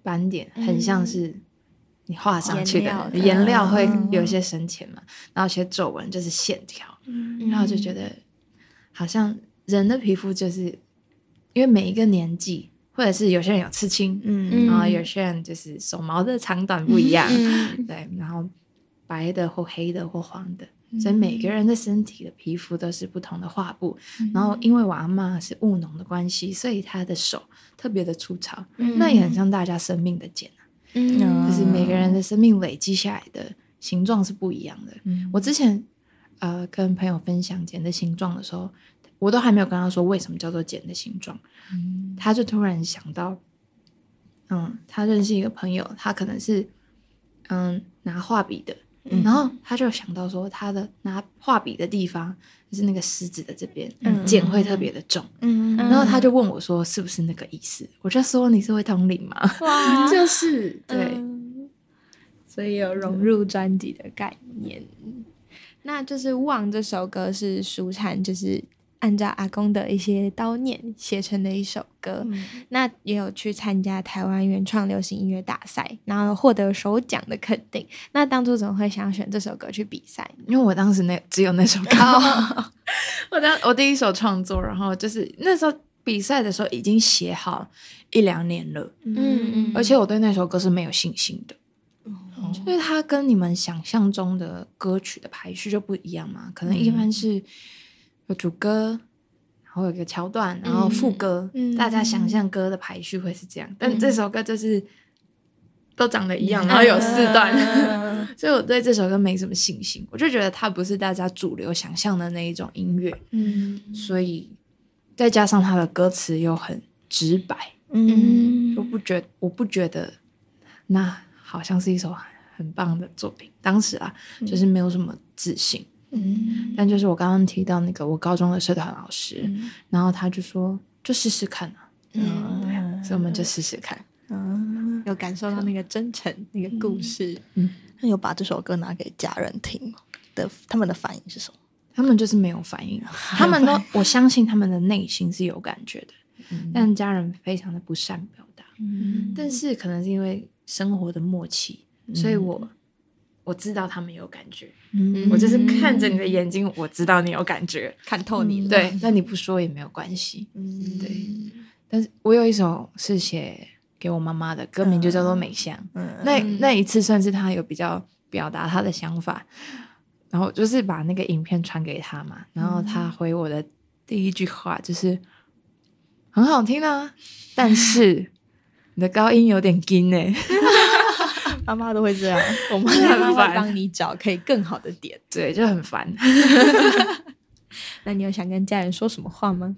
S3: 斑点，很像是你画上去的
S1: 颜料
S3: 料会
S2: 嗯
S3: 有一些深浅嘛，然后一些皱纹就是线条，
S1: 嗯。
S3: 然后就觉得好像人的皮肤就是因为每一个年纪，或者是有些人有刺青，
S2: 嗯。
S3: 然后有些人就是手毛的长短不一样，
S1: 嗯。
S3: 对，然后白的或黑的或黄的，
S1: 嗯
S3: 所以每个人的身体的皮肤都是不同的画布。然后因为我阿妈是务农的关系，所以她的手特别的粗糙，
S1: 嗯。
S3: 那也很像大家生命的茧啊，
S1: 嗯。
S3: 就是每个人的生命累积下来的形状是不一样的。
S2: 嗯。
S3: 我之前呃跟朋友分享茧的形状的时候，我都还没有跟他说为什么叫做茧的形状，他就突然想到，嗯，他认识一个朋友，他可能是嗯拿画笔的，然后他就想到说他的拿画笔的地方就是那个食指的这边，
S1: 嗯
S3: 茧会特别的重，
S2: 嗯
S3: 然后他就问我说是不是那个意思？我就说你是会通灵吗？
S1: 哇
S3: 就是对。
S1: 嗯所以有融入专辑的概念。那就是《望》这首歌是舒畅，就是按照阿公的一些叨念写成的一首歌。那也有去参加台湾原创流行音乐大赛，然后获得首奖的肯定。那当初怎么会想选这首歌去比赛？
S3: 因为我当时那只有那首歌，我当我第一首创作，然后就是那时候比赛的时候已经写好一两年了，
S1: 嗯。
S3: 嗯而且我对那首歌是没有信心的，
S2: 哦。
S3: 因为它跟你们想象中的歌曲的排序就不一样嘛，可能一般是有主歌。然后有一个桥段，然后副歌，
S1: 嗯
S3: 大家想象歌的排序会是这样，但这首歌就是都长得一样，
S1: 嗯。
S3: 然后有四段，
S2: 嗯
S3: 所以我对这首歌没什么信心，我就觉得它不是大家主流想象的那一种音乐，
S1: 嗯。
S3: 所以再加上它的歌词又很直白，
S2: 嗯。
S3: 我不觉我不觉得那好像是一首很很棒的作品。当时啊，就是没有什么自信，
S2: 嗯
S3: 但就是我刚刚提到那个我高中的社团老师，然后他就说就试试看啊，
S2: 嗯
S3: 所以我们就试试看。
S2: 嗯，
S1: 有感受到那个真诚，那个故事。
S2: 那有把这首歌拿给家人听？的他们的反应是什么？
S3: 他们就是没有反应，他们都我相信他们的内心是有感觉的，但家人非常的不善表达。嗯但是可能是因为生活的默契，所以我我知道他们有感觉。
S2: 嗯
S3: 我就是看着你的眼睛，我知道你有感觉。
S1: 看透你了，
S3: 对，那你不说也没有关系。
S2: 嗯
S3: 对，但是我有一首是写给我妈妈的，歌名就叫做《美香》。
S2: 嗯
S3: 那那一次算是他有比较表达他的想法，然后就是把那个影片传给他嘛，然后他回我的第一句话就是很好听啊，但是你的高音有点低呢。
S2: 妈妈都会这样，我妈
S1: 妈帮你找可以更好的点。
S3: 对，就很烦。
S1: 那你有想跟家人说什么话吗？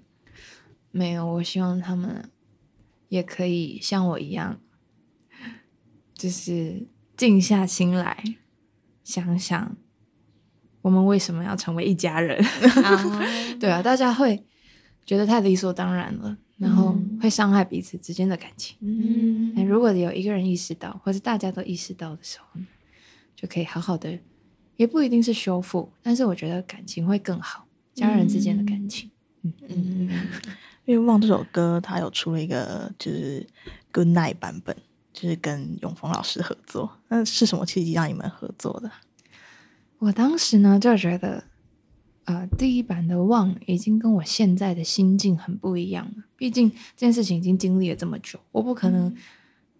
S3: 没有，我希望他们也可以像我一样，就是静下心来想想，我们为什么要成为一家人。
S1: 啊，
S3: 对啊，大家会觉得太理所当然了，然后会伤害彼此之间的感情。
S1: 嗯
S3: 那如果有一个人意识到，或者大家都意识到的时候呢，就可以好好的，也不一定是修复，但是我觉得感情会更好，家人之间的感情。
S2: 嗯嗯嗯，因为忘这首歌，它有出了一个就是 Good Night 版本，就是跟永峰老师合作。那是什么契机让你们合作的？
S3: 我当时呢就觉得，呃，第一版的《忘》已经跟我现在的心境很不一样了。毕竟这件事情已经经历了这么久，我不可能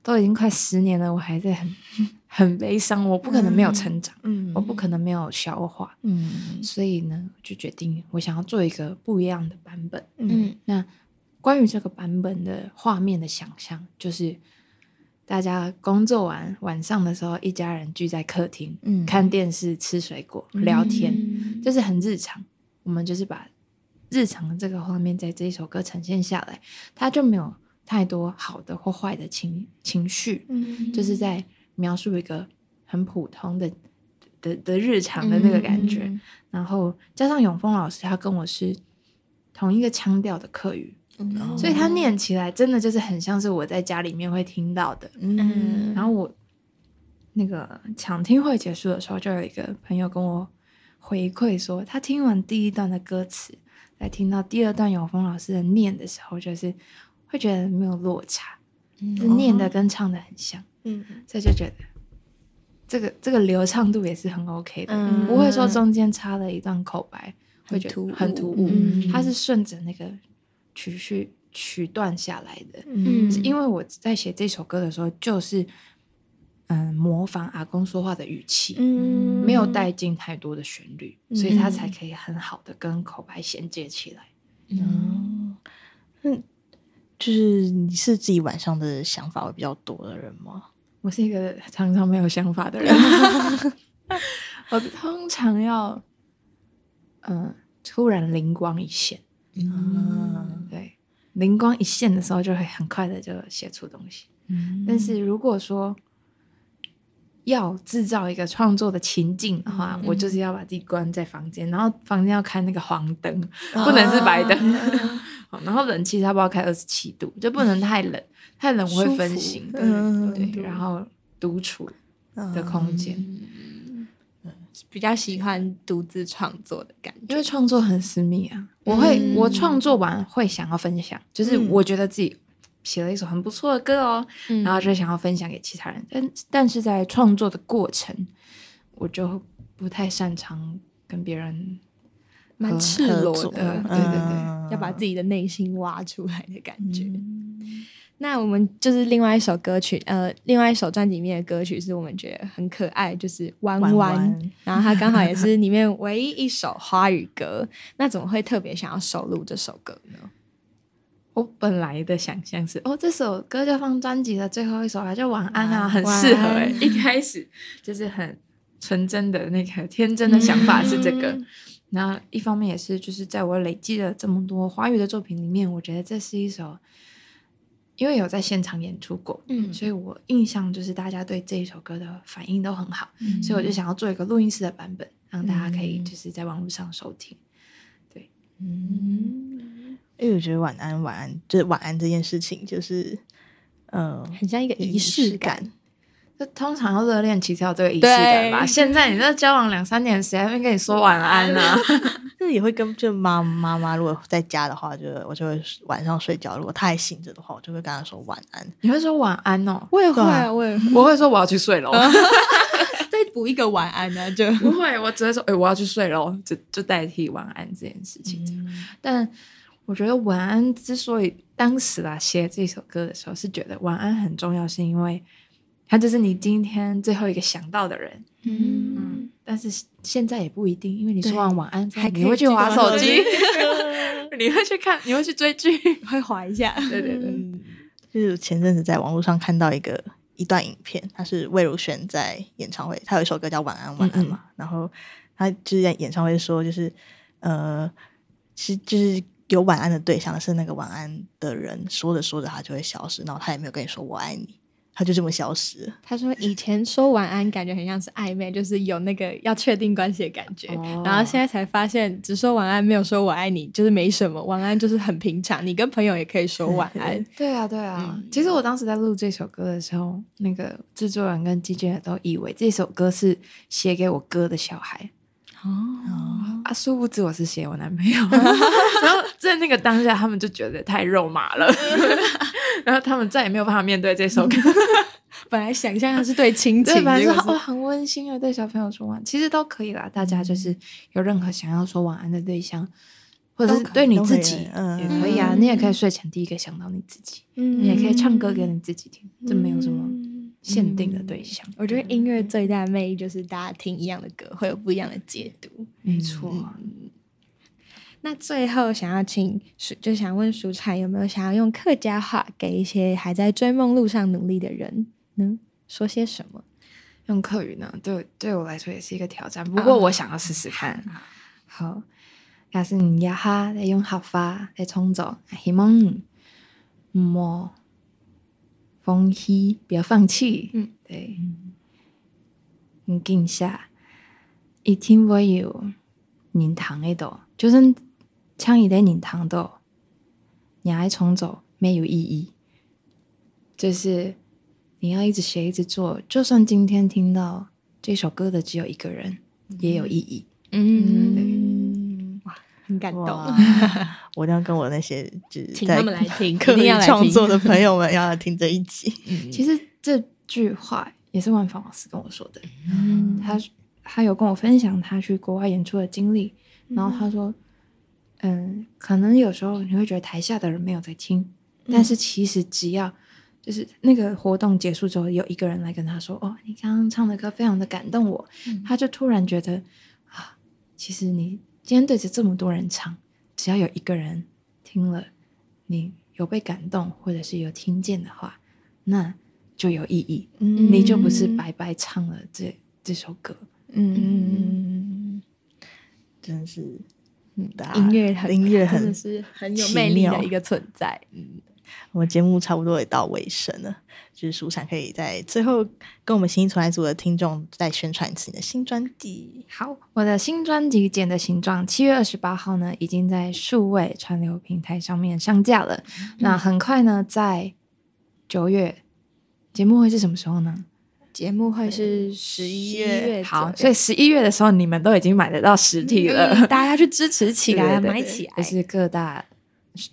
S3: 都已经快十年了，我还在很 很悲伤，我不可能没有成长，
S2: 嗯
S3: 我不可能没有消化。
S2: 嗯
S3: 所以呢，就决定我想要做一个不一样的版本。
S2: 嗯
S3: 那关于这个版本的画面的想象，就是大家工作完晚上的时候，一家人聚在客厅，
S2: 嗯
S3: 看电视、吃水果、聊天，
S1: 嗯
S3: 就是很日常。我们就是把日常的这个画面在这一首歌呈现下来，它就没有太多好的或坏的情情绪，
S2: 嗯
S3: 就是在描述一个很普通的的的日常的那个感觉。
S2: 嗯
S3: 然后加上永峰老师，他跟我是同一个腔调的客语，
S2: 哦
S3: 所以他念起来真的就是很像是我在家里面会听到的。
S2: 嗯
S3: 然后我那个抢听会结束的时候，就有一个朋友跟我回馈说，他听完第一段的歌词，在听到第二段永峰老师的念的时候，就是会觉得没有落差，就是念的跟唱的很像，
S2: 嗯。
S3: 所以就觉得这个这个流畅度也是很 OK 的，
S1: 嗯。
S3: 不会说中间插了一段口白会觉得
S1: 很突兀。
S3: 很突兀，
S1: 嗯。
S3: 它是顺着那个曲序曲段下来的。
S2: 嗯。
S3: 是因为我在写这首歌的时候，就是嗯模仿阿公说话的语气，
S2: 嗯
S3: 没有带进太多的旋律，所以他才可以很好的跟口白衔接起来。
S2: 嗯，嗯，就是你是自己晚上的想法会比较多的人吗？
S3: 我是一个常常没有想法的人，我通常要嗯突然灵光一现，
S2: 嗯
S3: 对，灵光一现的时候就会很快的就写出东西。嗯但是如果说要制造一个创作的情境的话，我就是要把自己关在房间，然后房间要开那个黄灯，不能是白灯，好 然后冷气差不多开二十七度，就不能太冷，太冷我会分心。
S2: 嗯
S3: 对，然后独处的空间，
S1: 比较喜欢独自创作的感觉。
S3: 因为创作很私密啊，我会、我创作完会想要分享，就是我觉得自己写了一首很不错的歌哦，
S1: 嗯
S3: 然后就想要分享给其他人，但但是在创作的过程，我就不太擅长跟别人
S1: 蛮赤裸的，
S3: 呃对对对
S2: 嗯
S1: 要把自己的内心挖出来的感觉。那我们就是另外一首歌曲，呃，另外一首专辑里面的歌曲是我们觉得很可爱，就是《弯
S2: 弯
S1: 弯》
S2: 弯
S1: 然后它刚好也是里面唯一一首华语歌。那怎么会特别想要收录这首歌呢？
S3: 我本来的想象是，哦，这首歌就放专辑的最后一首啊，就晚安啊，很适合、
S1: 晚
S3: 欸。一开始就是很纯真的那个天真的想法是这个。然后一方面也是，就是在我累积了这么多华语的作品里面，我觉得这是一首，因为有在现场演出过，
S1: 嗯。
S3: 所以我印象就是大家对这一首歌的反应都很好，所以我就想要做一个录音室的版本，让大家可以就是在网络上收听。
S2: 因为我觉得晚安晚安就是晚安这件事情，就是嗯，
S1: 很像一个仪式感。
S3: 就通常要热恋期才有这个仪式感吧。
S1: 对
S3: 现在你这交往两三年，谁还会跟你说晚安呢、
S2: 这 也会跟就妈妈妈如果在家的话，就我就会晚上睡觉，如果她还醒着的话，我就会跟她说晚安。
S3: 你会说晚安哦？
S1: 我也会
S2: 啊
S1: 啊，我也会
S3: 我会说我要去睡喽。
S1: 再补一个晚安呢，就
S3: 不会，我只会说，哎、我要去睡喽，就就代替晚安这件事情。但我觉得晚安之所以当时啦写这首歌的时候是觉得晚安很重要，是因为他就是你今天最后一个想到的人。
S1: 嗯，
S3: 嗯，但是现在也不一定，因为你说完晚安
S1: 还可以
S3: 你会去划手机，你会去看，你会去追剧。
S1: 会划一下。
S3: 对对对，
S2: 嗯，就是前阵子在网络上看到一个一段影片，他是魏如萱在演唱会，他有一首歌叫《晚安晚安》嘛，然后他就是在演唱会说，就是呃，其实就是有晚安的对象是那个晚安的人，说着说着他就会消失，然后他也没有跟你说我爱你，他就这么消失了。
S1: 他说以前说晚安感觉很像是暧昧，就是有那个要确定关系的感觉，
S3: 哦
S1: 然后现在才发现只说晚安没有说我爱你，就是没什么，晚安就是很平常，你跟朋友也可以说晚安。
S3: 对啊，对啊。
S2: 嗯
S3: 其实我当时在录这首歌的时候，那个制作人跟经纪人都以为这首歌是写给我哥的小孩
S1: 哦，
S3: 啊，殊不知我是写我男朋友。然后在那个当下，他们就觉得太肉麻了，然后他们再也没有办法面对这首歌。
S1: 本来想象的是对亲情，
S3: 对，本来哦很温馨的对小朋友说晚安，其实都可以啦。大家就是有任何想要说晚安的对象，或者是对你自己
S2: 嗯
S3: 也可以啊。
S1: 嗯
S3: 你也可以睡前第一个想到你自己，
S1: 嗯
S3: 你也可以唱歌给你自己听，这没有什么限定的对象。
S1: 我觉得音乐最大的魅力就是大家听一样的歌会有不一样的解读。
S3: 没错，
S1: 那最后想要请舒，就想问舒产有没有想要用客家话给一些还在追梦路上努力的人呢？说些什么？
S3: 用客语呢，对对我来说也是一个挑战。不过我想要试试看。好，要是你呀哈在用合法在创作，希望唔莫放弃，不要放弃。
S1: 嗯，
S3: 对，你静下，一定会有人堂喺度，就算唱一在人堂度，你还重走没有意义。就是你要一直写，一直做，就算今天听到这首歌的只有一个人，也有意义。
S1: 嗯，哇，很感动。
S2: 我一定要跟我那些就是在
S1: 请他们来听
S2: 刻意
S1: 一定要
S2: 创作的朋友们要来听这一集。
S3: 其实这句话也是万芳老师跟我说的，
S1: 嗯
S3: 他他有跟我分享他去国外演出的经历，然后他说，嗯，可能有时候你会觉得台下的人没有在听，但是其实只要就是那个活动结束之后，有一个人来跟他说，哦，你刚刚唱的歌非常的感动我，他就突然觉得啊，其实你今天对着这么多人唱，只要有一个人听了，你有被感动，或者是有听见的话，那就有意义，
S2: 嗯。
S3: 你就不是白白唱了这这首歌。
S2: 嗯，真的是，
S1: 音乐
S2: 音乐很
S1: 真的是很有魅力的一个存在。
S2: 我们节目差不多也到尾声了，就是舒产可以在最后跟我们新一存来组的听众再宣传一次你的新专辑。
S3: 好，我的新专辑《简的形状》七月二十八号呢，已经在数位串流平台上面上架了。那很快呢，在九月，节目会是什么时候呢？
S1: 节目会是十一
S2: 月
S3: 好，所
S1: 所以
S3: 以十一月的时候，你们都已经买得到实体了。
S1: 大家去支持起 来，买起来
S3: 就。是各大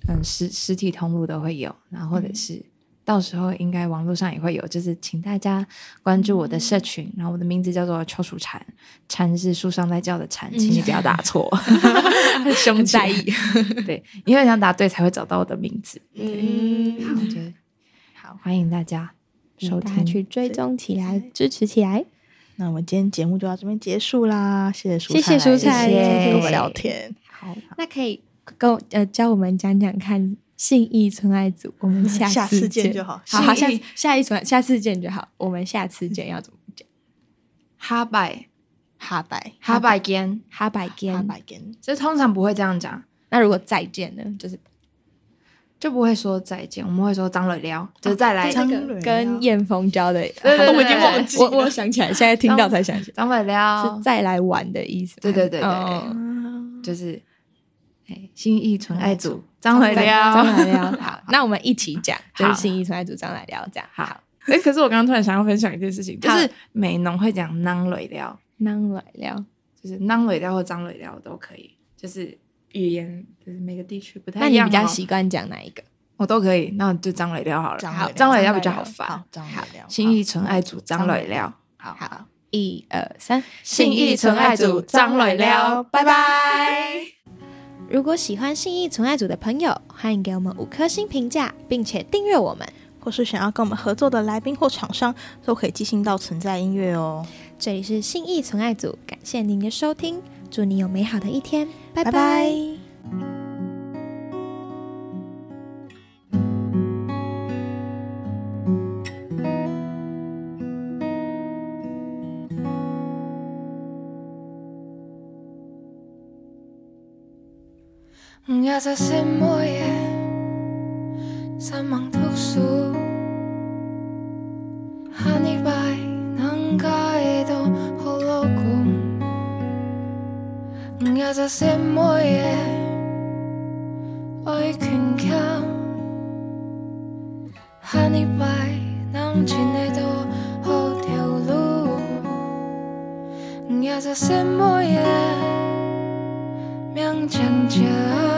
S3: 嗯实实体通路都会有，然后或者是到时候应该网络上也会有，就是请大家关注我的社群，然后我的名字叫做秋鼠蝉，蝉是树上在叫的蝉，请你不要打错，
S1: 很
S3: 很
S1: 在意。
S3: 对，因为你要答对才会找到我的名字。
S1: 嗯，
S3: 好，我觉得好，欢迎大家收听。
S1: 去追踪起来，支持起来。
S2: 那我们今天节目就到这边结束啦，谢谢舒
S1: 谢谢
S2: 产
S1: 舒产
S2: 谢谢跟我们
S3: 谢谢
S2: 聊天。
S3: 好，
S1: 那可以跟我呃教我们讲讲看信义纯爱组，我们下
S2: 下次
S1: 见
S2: 见就好。
S1: 好好，下下一存下次见就好，我们下次见要怎么讲？
S3: 哈拜。
S2: 哈拜。
S3: 哈拜间，
S1: 哈百
S2: 哈
S1: 间。
S2: 拜跟
S3: 这通常不会这样讲，
S1: 那如果再见呢？就是
S3: 就不会说再见，我们会说张磊聊，就是再来。
S2: 张
S1: 那
S2: 蕊
S1: 个跟燕峰教的，
S3: 对对
S1: 我已经忘记，我我想起来，现在听到才想起来，
S3: 张磊聊
S1: 是再来玩的意思。吗。
S3: 对对对对。
S1: 哦
S3: 就是，哎，心意纯爱组张来聊，
S1: 张来聊。好，那我们一起讲，就是
S3: 好
S1: 信义存爱组张来聊这样。
S3: 好，哎，可是我刚刚突然想要分享一件事情，就是美农会讲囊蕊料，
S1: 张来聊，
S3: 就是囊蕊料或张蕊料都可以，就是语言就是每个地区不太一样、哦。
S1: 那你比较习惯讲哪一个？
S3: 我都可以，那就张蕊料好了。
S2: 好
S3: 张蕊料比较好发
S2: 好。，张好聊，
S3: 信义纯爱组张蕊料，
S2: 好
S1: 好，一二三，
S3: 心意纯爱组张磊料，拜拜。
S1: 如果喜欢信义存爱组的朋友，欢迎给我们五颗星评价，并且订阅我们。
S2: 或是想要跟我们合作的来宾或厂商，都可以寄信到存在音乐哦。
S1: 这里是信义存爱组，感谢您的收听，祝你有美好的一天，拜
S2: 拜
S1: 拜
S2: 拜
S4: 嗯 Ya sa semuanya Samang tuksu Hanibay ng kaedo hologum Ya sa semuanya Ôi khuyên khám Hanibay ng chinedo ho theo lu Ya sa semuanya 명장자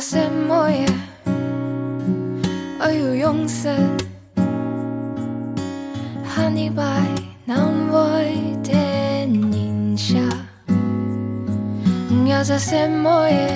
S4: smoothie are you young sir honey bye novitaine in shaw ya dasamoya